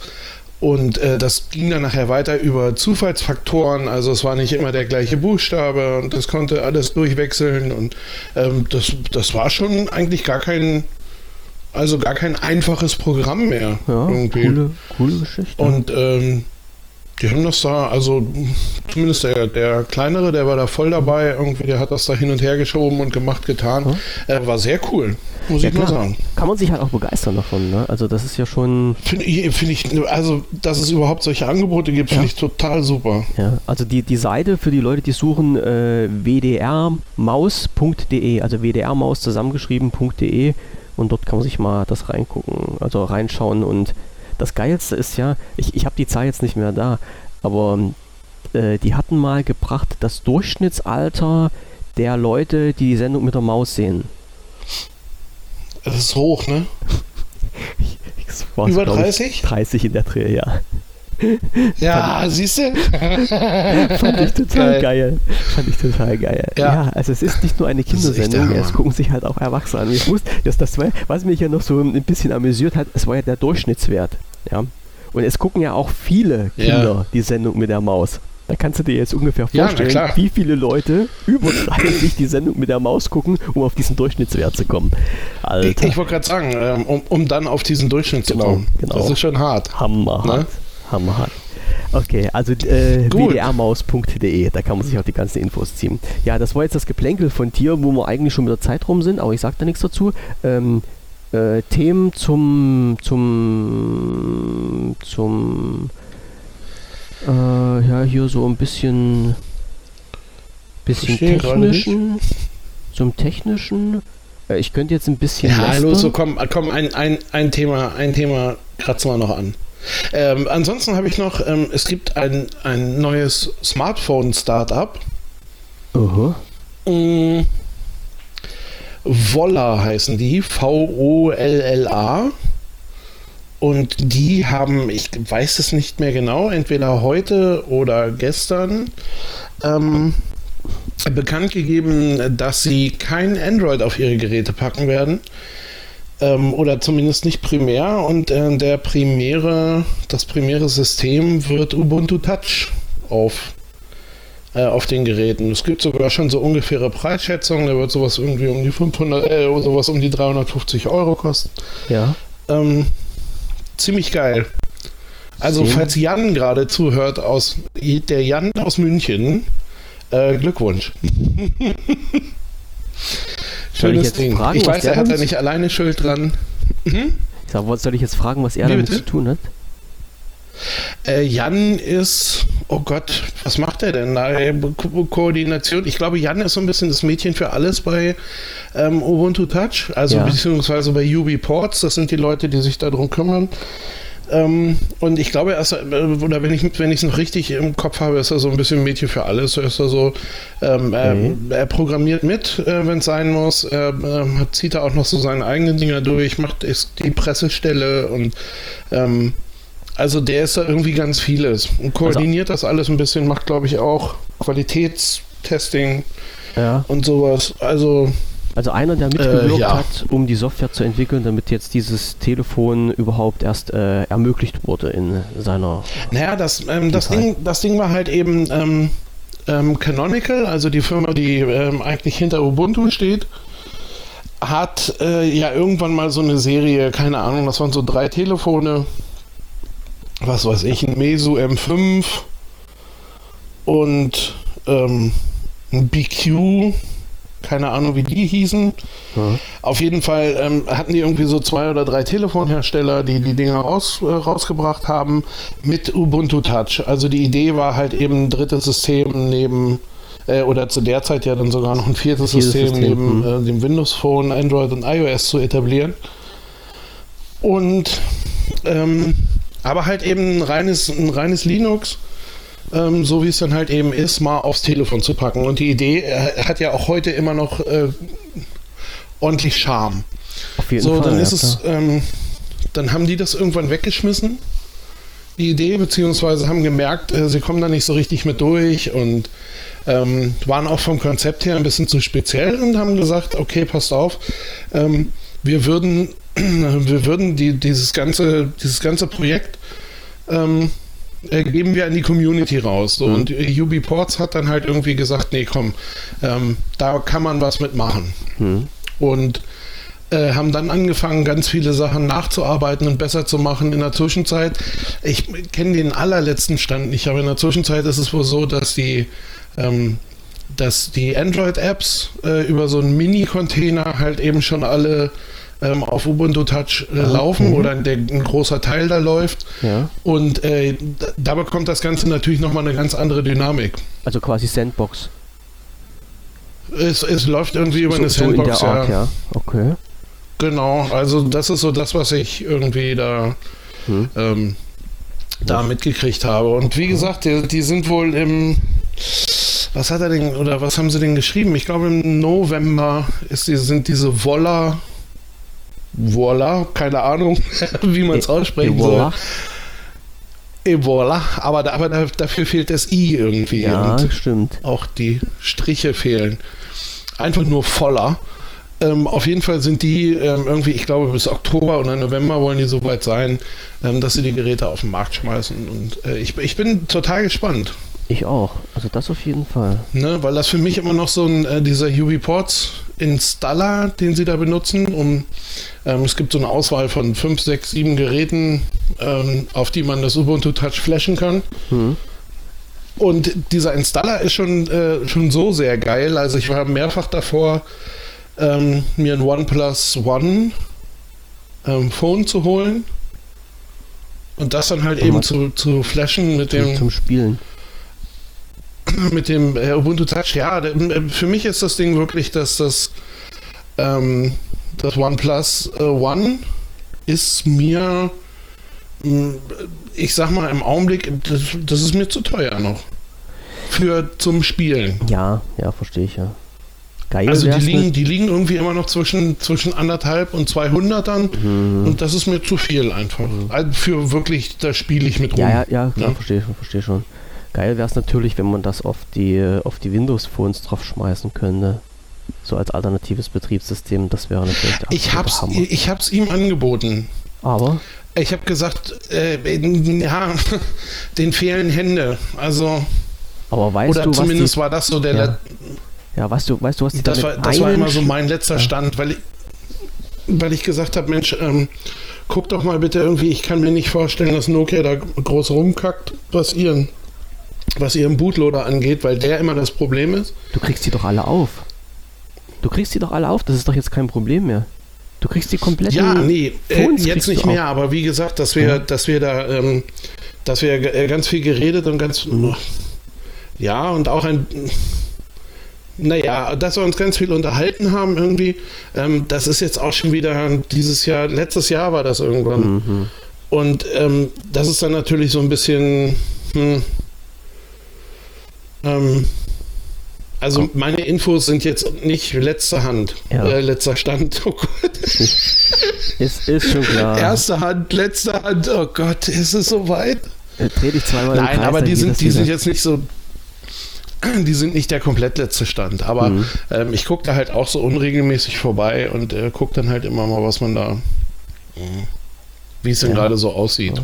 Und äh, das ging dann nachher weiter über Zufallsfaktoren. Also es war nicht immer der gleiche Buchstabe und das konnte alles durchwechseln. Und ähm, das, das war schon eigentlich gar kein, also gar kein einfaches Programm mehr. Ja, irgendwie. coole, coole Geschichte. Und ähm, die haben das da, also zumindest der, der kleinere, der war da voll dabei, irgendwie, der hat das da hin und her geschoben und gemacht, getan. Äh, war sehr cool, muss ja, ich mal klar. sagen. Kann man sich halt auch begeistern davon, ne? Also das ist ja schon, Finde ich, find ich, also dass es überhaupt solche Angebote gibt, finde Ja. ich total super. ja, also die, die Seite für die Leute, die suchen, äh, wdrmaus.de, also wdrmaus zusammengeschrieben.de und dort kann man sich mal das reingucken, also reinschauen und das Geilste ist ja, ich, ich habe die Zahl jetzt nicht mehr da, aber äh, die hatten mal gebracht das Durchschnittsalter der Leute, die die Sendung mit der Maus sehen. Das ist hoch, ne? Über glaub ich, 30? 30 in der Dreh, ja. Ja, siehst du? Fand ich total geil. Fand ich total geil. Ja. Ja. also es ist nicht nur eine Kindersendung, es Hammer. gucken sich halt auch Erwachsene an. Ich wusste, dass das war, was mich ja noch so ein bisschen amüsiert hat, es war ja der Durchschnittswert. Ja. Und es gucken ja auch viele Ja. Kinder die Sendung mit der Maus. Da kannst du dir jetzt ungefähr Ja, vorstellen, klar. wie viele Leute überschreitig die Sendung mit der Maus gucken, um auf diesen Durchschnittswert zu kommen. Ich, Alter, ich wollte gerade sagen, ähm, um, um dann auf diesen Durchschnitt zu Genau, kommen. genau. Das ist schon hart. hammerhart. Ne? Hammerhart. Okay, also äh, wdrmaus.de, da kann man sich auch die ganzen Infos ziehen. Ja, das war jetzt das Geplänkel von dir, wo wir eigentlich schon mit der Zeit rum sind, aber ich sag da nichts dazu. Ähm, äh, Themen zum zum zum äh, ja hier so ein bisschen bisschen technischen zum technischen äh, ich könnte jetzt ein bisschen Ja, los, so komm, komm ein, ein, ein Thema, ein Thema kratzen wir noch an. Ähm, ansonsten habe ich noch, ähm, es gibt ein, ein neues Smartphone-Startup. Aha. Mm, Volla heißen die, V-O-L-L-A. Und die haben, ich weiß es nicht mehr genau, entweder heute oder gestern ähm, bekannt gegeben, dass sie kein Android auf ihre Geräte packen werden. Ähm, oder zumindest nicht primär. Und äh, der primäre, das primäre System wird Ubuntu Touch auf äh, auf den Geräten. Es gibt sogar schon so ungefähre Preisschätzungen. Da wird sowas irgendwie um die 500, äh, sowas um die 350 Euro kosten. Ja. Ähm, ziemlich geil. Also, Zehn. falls Jan gerade zuhört, aus der Jan aus München, äh, Glückwunsch. Schönes Ding. fragen, ich weiß, er hat da nicht alleine Schuld dran. Mhm. Ich sag, soll ich jetzt fragen, was er Wie damit bitte? zu tun hat? Äh, Jan ist, oh Gott, was macht er denn da? Äh, Ko Koordination. Ich glaube, Jan ist so ein bisschen das Mädchen für alles bei ähm, Ubuntu Touch, also Ja. beziehungsweise bei UB Ports. Das sind die Leute, die sich darum kümmern. Ähm, und ich glaube, er ist, äh, oder wenn ich wenn ich es noch richtig im Kopf habe, ist er so ein bisschen Mädchen für alles. Er ist er so, ähm, er, Mhm. er programmiert mit, äh, wenn es sein muss. Er hat- zieht da auch noch so seine eigenen Dinger durch, macht die Pressestelle und ähm, also der ist da irgendwie ganz vieles und koordiniert das alles ein bisschen, macht glaube ich auch Qualitätstesting Ja. und sowas. Also Also einer, der mitgewirkt Äh, ja. hat, um die Software zu entwickeln, damit jetzt dieses Telefon überhaupt erst äh, ermöglicht wurde in seiner. Naja, das, ähm, das. Ding, das Ding war halt eben ähm, ähm, Canonical, also die Firma, die ähm, eigentlich hinter Ubuntu steht, hat äh, ja irgendwann mal so eine Serie, keine Ahnung, das waren so drei Telefone, was weiß ich, ein Meizu M5 und ähm, ein BQ, keine Ahnung, wie die hießen. Ja. Auf jeden Fall ähm, hatten die irgendwie so zwei oder drei Telefonhersteller, die die Dinger raus, äh, rausgebracht haben mit Ubuntu Touch. Also die Idee war halt eben ein drittes System neben, äh, oder zu der Zeit ja dann sogar noch ein viertes, Viertes System, System, neben mhm. äh, dem Windows Phone, Android und iOS zu etablieren. Und ähm, aber halt eben ein reines, ein reines Linux ähm, so wie es dann halt eben ist, mal aufs Telefon zu packen. Und die Idee äh, hat ja auch heute immer noch äh, ordentlich Charme. Auf jeden So, Fall. dann ja, ist es, ähm, dann haben die das irgendwann weggeschmissen, die Idee, beziehungsweise haben gemerkt, äh, sie kommen da nicht so richtig mit durch und ähm, waren auch vom Konzept her ein bisschen zu speziell und haben gesagt, okay, passt auf, ähm, wir würden, wir würden die, dieses ganze, dieses ganze Projekt ähm, äh, geben wir an die Community raus. So. Mhm. Und äh, UB Ports hat dann halt irgendwie gesagt, nee, komm, ähm, da kann man was mitmachen. Hm. Und äh, haben dann angefangen, ganz viele Sachen nachzuarbeiten und besser zu machen. In der Zwischenzeit, ich kenne den allerletzten Stand nicht, aber in der Zwischenzeit ist es wohl so, dass die, ähm, dass die Android-Apps äh, über so einen Mini-Container halt eben schon alle ähm, auf Ubuntu Touch äh, laufen mhm. oder der, ein großer Teil da läuft. Ja. Und äh, da, bekommt das Ganze natürlich nochmal eine ganz andere Dynamik. Also quasi Sandbox. Es, es läuft irgendwie über eine so, so in Sandbox, der Art, ja. ja. Okay. Genau, also das ist so das, was ich irgendwie da, Hm. ähm, da mitgekriegt habe. Und wie gesagt, die, die sind wohl im, was hat er denn, oder was haben sie denn geschrieben? Ich glaube im November ist sind diese Volla, Voila, keine Ahnung, wie man es aussprechen soll. Voilà. Evola, aber, aber da, dafür fehlt das I irgendwie. Ja, stimmt. auch die Striche fehlen. Einfach nur voller. Ähm, auf jeden Fall sind die ähm, irgendwie, ich glaube, bis Oktober oder November wollen die so weit sein, ähm, dass sie die Geräte auf den Markt schmeißen. Und äh, ich, ich bin total gespannt. Ich auch. Also das auf jeden Fall. Ne, weil das für mich immer noch so ein, äh, dieser UV-Ports Installer, den sie da benutzen, um ähm, es gibt so eine Auswahl von 5, 6, 7 Geräten, ähm, auf die man das Ubuntu Touch flashen kann. Mhm. Und dieser Installer ist schon, äh, schon so sehr geil. Also ich war mehrfach davor, ähm, mir ein OnePlus One ähm, Phone zu holen und das dann halt eben zu, zu flashen mit dem Zum Spielen. mit dem äh, Ubuntu Touch, ja, äh, für mich ist das Ding wirklich, dass das, ähm, das OnePlus äh, One ist mir, mh, ich sag mal, im Augenblick, das, das ist mir zu teuer noch. Für zum Spielen. Ja, ja, verstehe ich ja. Geil Also die liegen, mit- die liegen irgendwie immer noch zwischen, zwischen anderthalb und 200ern Mhm. und das ist mir zu viel einfach. Also für wirklich, da spiele ich mit rum. Ja, ja, ja, klar, Ja. verstehe verstehe schon. Geil wäre es natürlich, wenn man das auf die, auf die Windows-Phones drauf schmeißen könnte. So als alternatives Betriebssystem, das wäre natürlich der Ich hab's, Hammer. ich hab's ihm angeboten. Aber, Ich habe gesagt, äh, ja, den fehlen Hände. Also, aber weißt oder du, was zumindest die, war das so der. Ja. ja, weißt du, weißt du, was die das war, das war immer so mein letzter Stand, weil ich, weil ich gesagt habe, Mensch, ähm, guck doch mal bitte irgendwie, ich kann mir nicht vorstellen, dass Nokia da groß rumkackt, was ihren, was ihren Bootloader angeht, weil der immer das Problem ist. Du kriegst die doch alle auf. Du kriegst die doch alle auf, das ist doch jetzt kein Problem mehr. Du kriegst die kompletten Ja, nee, äh, jetzt nicht mehr, aber wie gesagt, dass wir, Ja. dass wir da, ähm, dass wir äh, ganz viel geredet und ganz, Mhm. ja, und auch ein, naja, dass wir uns ganz viel unterhalten haben irgendwie, ähm, das ist jetzt auch schon wieder dieses Jahr, letztes Jahr war das irgendwann. Mhm. Und ähm, das ist dann natürlich so ein bisschen, hm, ähm, also meine Infos sind jetzt nicht letzter Hand, Ja. äh, letzter Stand, oh Gott. Ist, ist schon klar. Erste Hand, letzte Hand, oh Gott, ist es soweit? Äh, Dreh dich zweimal im Nein, Kreis, aber die sind, die sind jetzt nicht so, die sind nicht der komplett letzte Stand. Aber Mhm. ähm, ich gucke da halt auch so unregelmäßig vorbei und äh, gucke dann halt immer mal, was man da, wie es denn Ja. gerade so aussieht.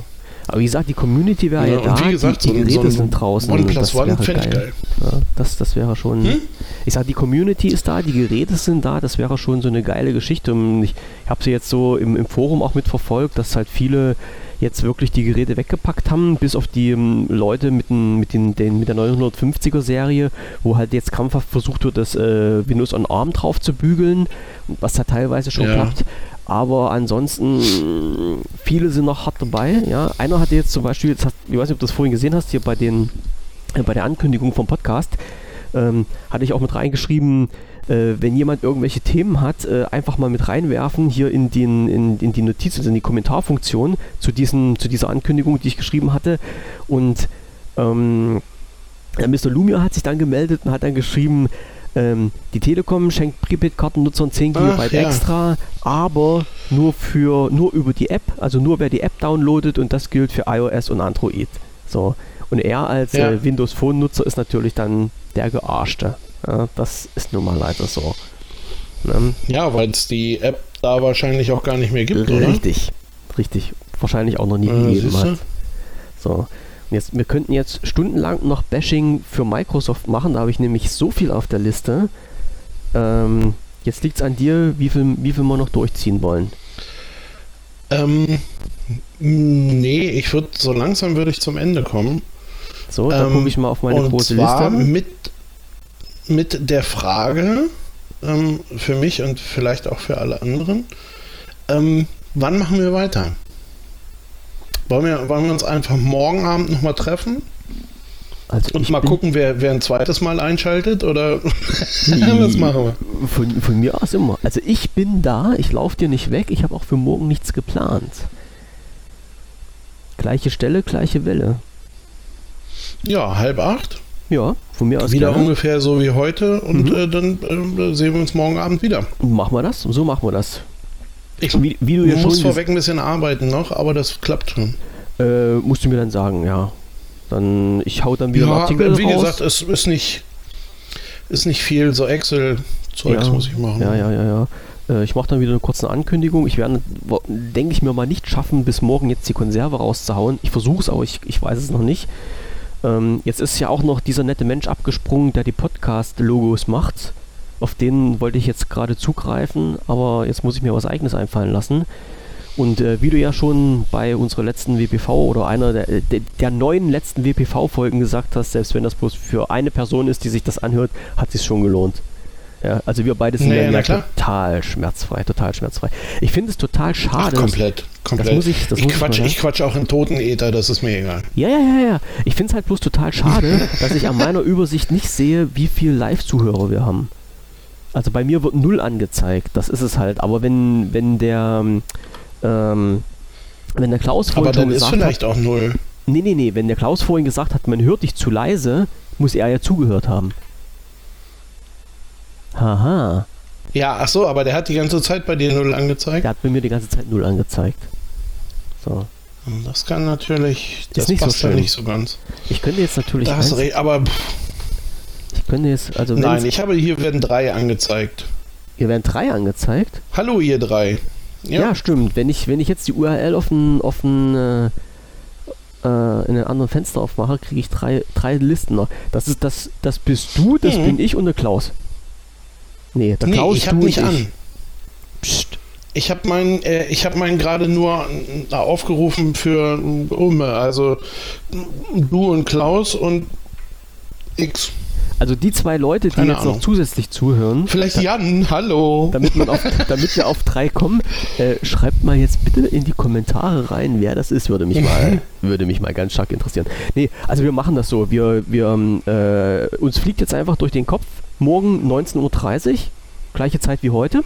Aber wie gesagt, die Community wäre ja, Ja, da, wie gesagt, die, die so Geräte so sind draußen. OnePlus das One wäre fände ich geil. Ja, das, das wäre schon. Hm? Ich sag, die Community ist da, die Geräte sind da, das wäre schon so eine geile Geschichte. Und ich habe sie jetzt so im, im Forum auch mitverfolgt, dass halt viele jetzt wirklich die Geräte weggepackt haben, bis auf die ähm, Leute mit, den, mit, den, den, mit der 950er Serie, wo halt jetzt krampfhaft versucht wird, das äh, Windows on ARM drauf zu bügeln, was ja teilweise schon Ja. klappt. Aber ansonsten, viele sind noch hart dabei. Ja. Einer hatte jetzt zum Beispiel, jetzt hast, ich weiß nicht, ob du das vorhin gesehen hast, hier bei, den, äh, bei der Ankündigung vom Podcast, ähm, hatte ich auch mit reingeschrieben, wenn jemand irgendwelche Themen hat, äh, einfach mal mit reinwerfen hier in, den, in, in die Notiz, also in die Kommentarfunktion zu, diesen, zu dieser Ankündigung, die ich geschrieben hatte. Und ähm, Mr. Lumia hat sich dann gemeldet und hat dann geschrieben, ähm, die Telekom schenkt Prepaid-Kartennutzern 10 Ach, GB ja. extra, aber nur für nur über die App, also nur wer die App downloadet und das gilt für iOS und Android. So. Und er als Ja. äh, Windows Phone Nutzer ist natürlich dann der Gearschte. Ja, das ist nun mal leider so. Ne? Ja, weil es die App da wahrscheinlich auch gar nicht mehr gibt, oder? Richtig, richtig. Wahrscheinlich auch noch nie Äh, gegeben hat. So. Und jetzt, wir könnten jetzt stundenlang noch Bashing für Microsoft machen, da habe ich nämlich so viel auf der Liste. Ähm, jetzt liegt es an dir, wie viel, wie viel wir noch durchziehen wollen. Ähm, nee, ich würde, so langsam würde ich zum Ende kommen. So, da Ähm, gucke ich mal auf meine und große zwar Liste. Mit, mit der Frage ähm, für mich und vielleicht auch für alle anderen, ähm, wann machen wir weiter? Wollen wir, wollen wir uns einfach morgen Abend nochmal treffen Also und mal gucken, wer, wer ein zweites Mal einschaltet? Oder was machen wir? Von, von mir aus immer. Also ich bin da, ich laufe dir nicht weg, ich habe auch für morgen nichts geplant. Gleiche Stelle, gleiche Welle. Ja, halb acht. Ja, von mir aus Wieder gerne. ungefähr so wie heute und Mhm. äh, dann äh, sehen wir uns morgen Abend wieder. Machen wir das? So machen wir das. Ich Wie, wie du ja muss vorweg ein bisschen arbeiten noch, aber das klappt schon. äh, musst du mir dann sagen, ja. Dann ich hau dann wieder einen Ja, Artikel wie raus. gesagt, es ist nicht, ist nicht viel so Excel-Zeugs Ja. muss ich machen. Ja, ja, ja, ja. Äh, Ich mache dann wieder eine kurze Ankündigung. Ich werde, denke ich mir mal, nicht schaffen, bis morgen jetzt die Konserve rauszuhauen. Ich versuche es, aber ich, ich weiß es noch nicht. Ähm, jetzt ist ja auch noch dieser nette Mensch abgesprungen, der die Podcast-Logos macht. Auf den wollte ich jetzt gerade zugreifen, aber jetzt muss ich mir was eigenes einfallen lassen. Und äh, wie du ja schon bei unserer letzten WPV oder einer der, der, der neuen letzten WPV-Folgen gesagt hast, selbst wenn das bloß für eine Person ist, die sich das anhört, hat sich schon gelohnt. Ja, also wir beide sind Naja, ja, ja total schmerzfrei, total schmerzfrei. Ich finde es total Ach, schade. komplett, komplett. muss ich- das ich, muss ich quatsch, mal ich quatsch auch in Totenether, das ist mir egal. Ja, ja, ja, ja. Ich finde es halt bloß total schade, dass ich an meiner Übersicht nicht sehe, wie viel Live-Zuhörer wir haben. Also bei mir wird null angezeigt, das ist es halt. Aber wenn, wenn der ähm, wenn der Klaus vorhin Aber dann ist vielleicht hat, auch null. nee, nee, nee, wenn der Klaus vorhin gesagt hat, man hört dich zu leise, muss er ja zugehört haben. Haha, Ja, ach so, aber der hat die ganze Zeit bei dir null angezeigt. der hat bei mir die ganze Zeit null angezeigt. So. Das kann natürlich, das nicht so passt ja schön. nicht so ganz. Ich könnte jetzt natürlich Da hast recht, aber pff, ich könnte jetzt, also nein, ich habe hier werden drei angezeigt. hier werden drei angezeigt. Hallo ihr drei. Ja, Ja, stimmt. Wenn ich, wenn ich jetzt die URL auf ein, äh, äh, in einem anderen Fenster aufmache, kriege ich drei, drei Listen noch. Das ist das, das bist du, das Mhm. bin ich und der Klaus. Nee, der nee, Klaus, ich habe du nicht an. ich. Psst. Ich habe meinen, äh, ich habe meinen gerade nur äh, aufgerufen für äh, Umme, also du und Klaus und X. Also die zwei Leute, die Keine jetzt noch Ahnung. zusätzlich zuhören, Vielleicht Jan, hallo. damit, man auf, damit wir auf drei kommen, äh, schreibt mal jetzt bitte in die Kommentare rein, wer das ist, würde mich mal, würde mich mal ganz stark interessieren. Nee, also wir machen das so. Wir, wir, ähm, äh, uns fliegt jetzt einfach durch den Kopf, morgen 19.30 Uhr, gleiche Zeit wie heute.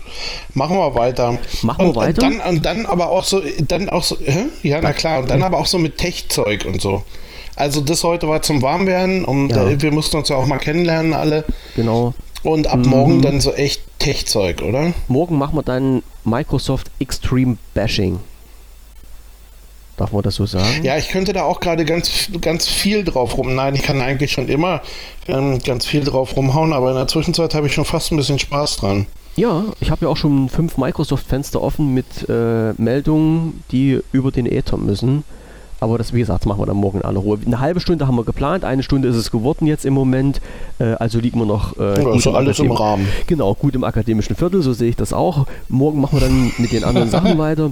Machen wir weiter. Machen wir und, weiter? Und dann, und dann aber auch so, dann auch so, hä? ja, na klar, und dann aber auch so mit Tech-Zeug und so. Also das heute war zum Warmwerden und Ja. äh, wir mussten uns ja auch mal kennenlernen alle. Genau. Und ab Mhm. morgen dann so echt Tech-Zeug, oder? Morgen machen wir dann Microsoft Extreme Bashing. Darf man das so sagen? Ja, ich könnte da auch gerade ganz, ganz viel drauf rum. Nein, ich kann eigentlich schon immer ähm, ganz viel drauf rumhauen, aber in der Zwischenzeit habe ich schon fast ein bisschen Spaß dran. Ja, ich habe ja auch schon fünf Microsoft-Fenster offen mit äh, Meldungen, die über den Äther müssen. Aber das, wie gesagt, das machen wir dann morgen in aller Ruhe. Eine halbe Stunde haben wir geplant, eine Stunde ist es geworden jetzt im Moment. Äh, also liegen wir noch äh, Ja, gut ist so alles im Rahmen. Genau, gut im akademischen Viertel, so sehe ich das auch. Morgen machen wir dann mit den anderen Sachen weiter.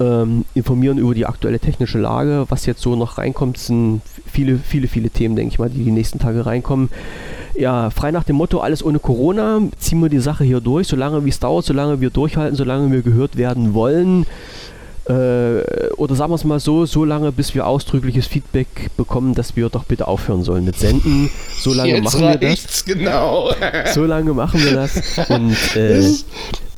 Ähm, informieren über die aktuelle technische Lage, was jetzt so noch reinkommt. Sind viele, viele, viele Themen, denke ich mal, die die nächsten Tage reinkommen. Ja, frei nach dem Motto, alles ohne Corona, ziehen wir die Sache hier durch, solange wie es dauert, solange wir durchhalten, solange wir gehört werden wollen. Äh, oder sagen wir es mal so, so lange, bis wir ausdrückliches Feedback bekommen, dass wir doch bitte aufhören sollen mit Senden. So lange Jetzt machen wir das. genau. So lange machen wir das und äh,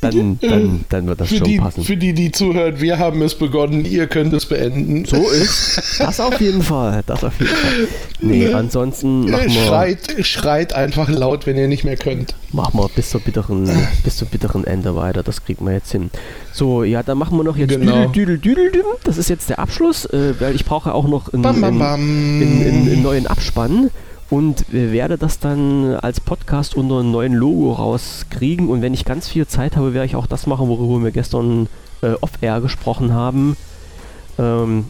dann, dann, dann wird das Für schon die, passen. für die, die zuhören, wir haben es begonnen, ihr könnt es beenden. So ist das auf jeden Fall. Das auf jeden Fall. Nee, Ne? ansonsten machen wir, Schreit, schreit einfach laut, wenn ihr nicht mehr könnt. machen wir bis zur bitteren, bis zum bitteren Ende weiter. Das kriegen wir jetzt hin. So, ja, dann machen wir noch jetzt Genau. Düdel, Düdel, Düdel, Düm. Das ist jetzt der Abschluss, äh, weil ich brauche auch noch einen, Bam, bam, bam. einen, einen, einen neuen Abspann und werde das dann als Podcast unter einem neuen Logo rauskriegen. Und wenn ich ganz viel Zeit habe, werde ich auch das machen, worüber wir gestern äh, off-air gesprochen haben. Ähm,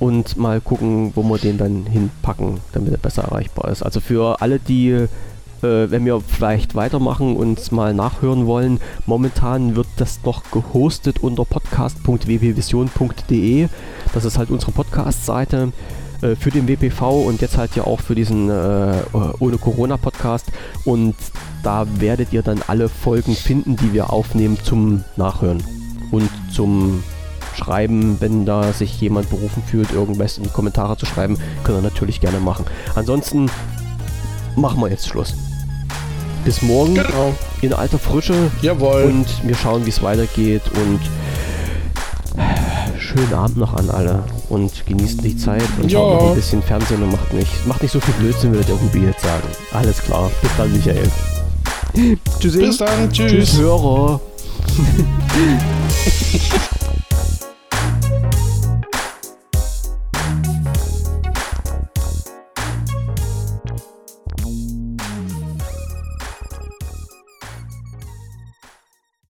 und mal gucken, wo wir den dann hinpacken, damit er besser erreichbar ist. Also für alle, die, äh, wenn wir vielleicht weitermachen und mal nachhören wollen, momentan wird das noch gehostet unter podcast.wpvision.de. Das ist halt unsere Podcast-Seite äh, für den WPV und jetzt halt ja auch für diesen äh, ohne Corona Podcast und da werdet ihr dann alle Folgen finden, die wir aufnehmen zum Nachhören und zum Schreiben, wenn da sich jemand berufen fühlt, irgendwas in die Kommentare zu schreiben, könnt ihr natürlich gerne machen. Ansonsten machen wir jetzt Schluss. Bis morgen Genau. in alter Frische Jawohl. und wir schauen, wie es weitergeht und schönen Abend noch an alle und genießt die Zeit und Ja. schaut noch ein bisschen Fernsehen und macht nicht, macht nicht so viel Blödsinn, würde der Hubi jetzt sagen. Alles klar, bis dann, Michael. Tschüssi. Bis dann. Tschüss. Tschüss, Hörer.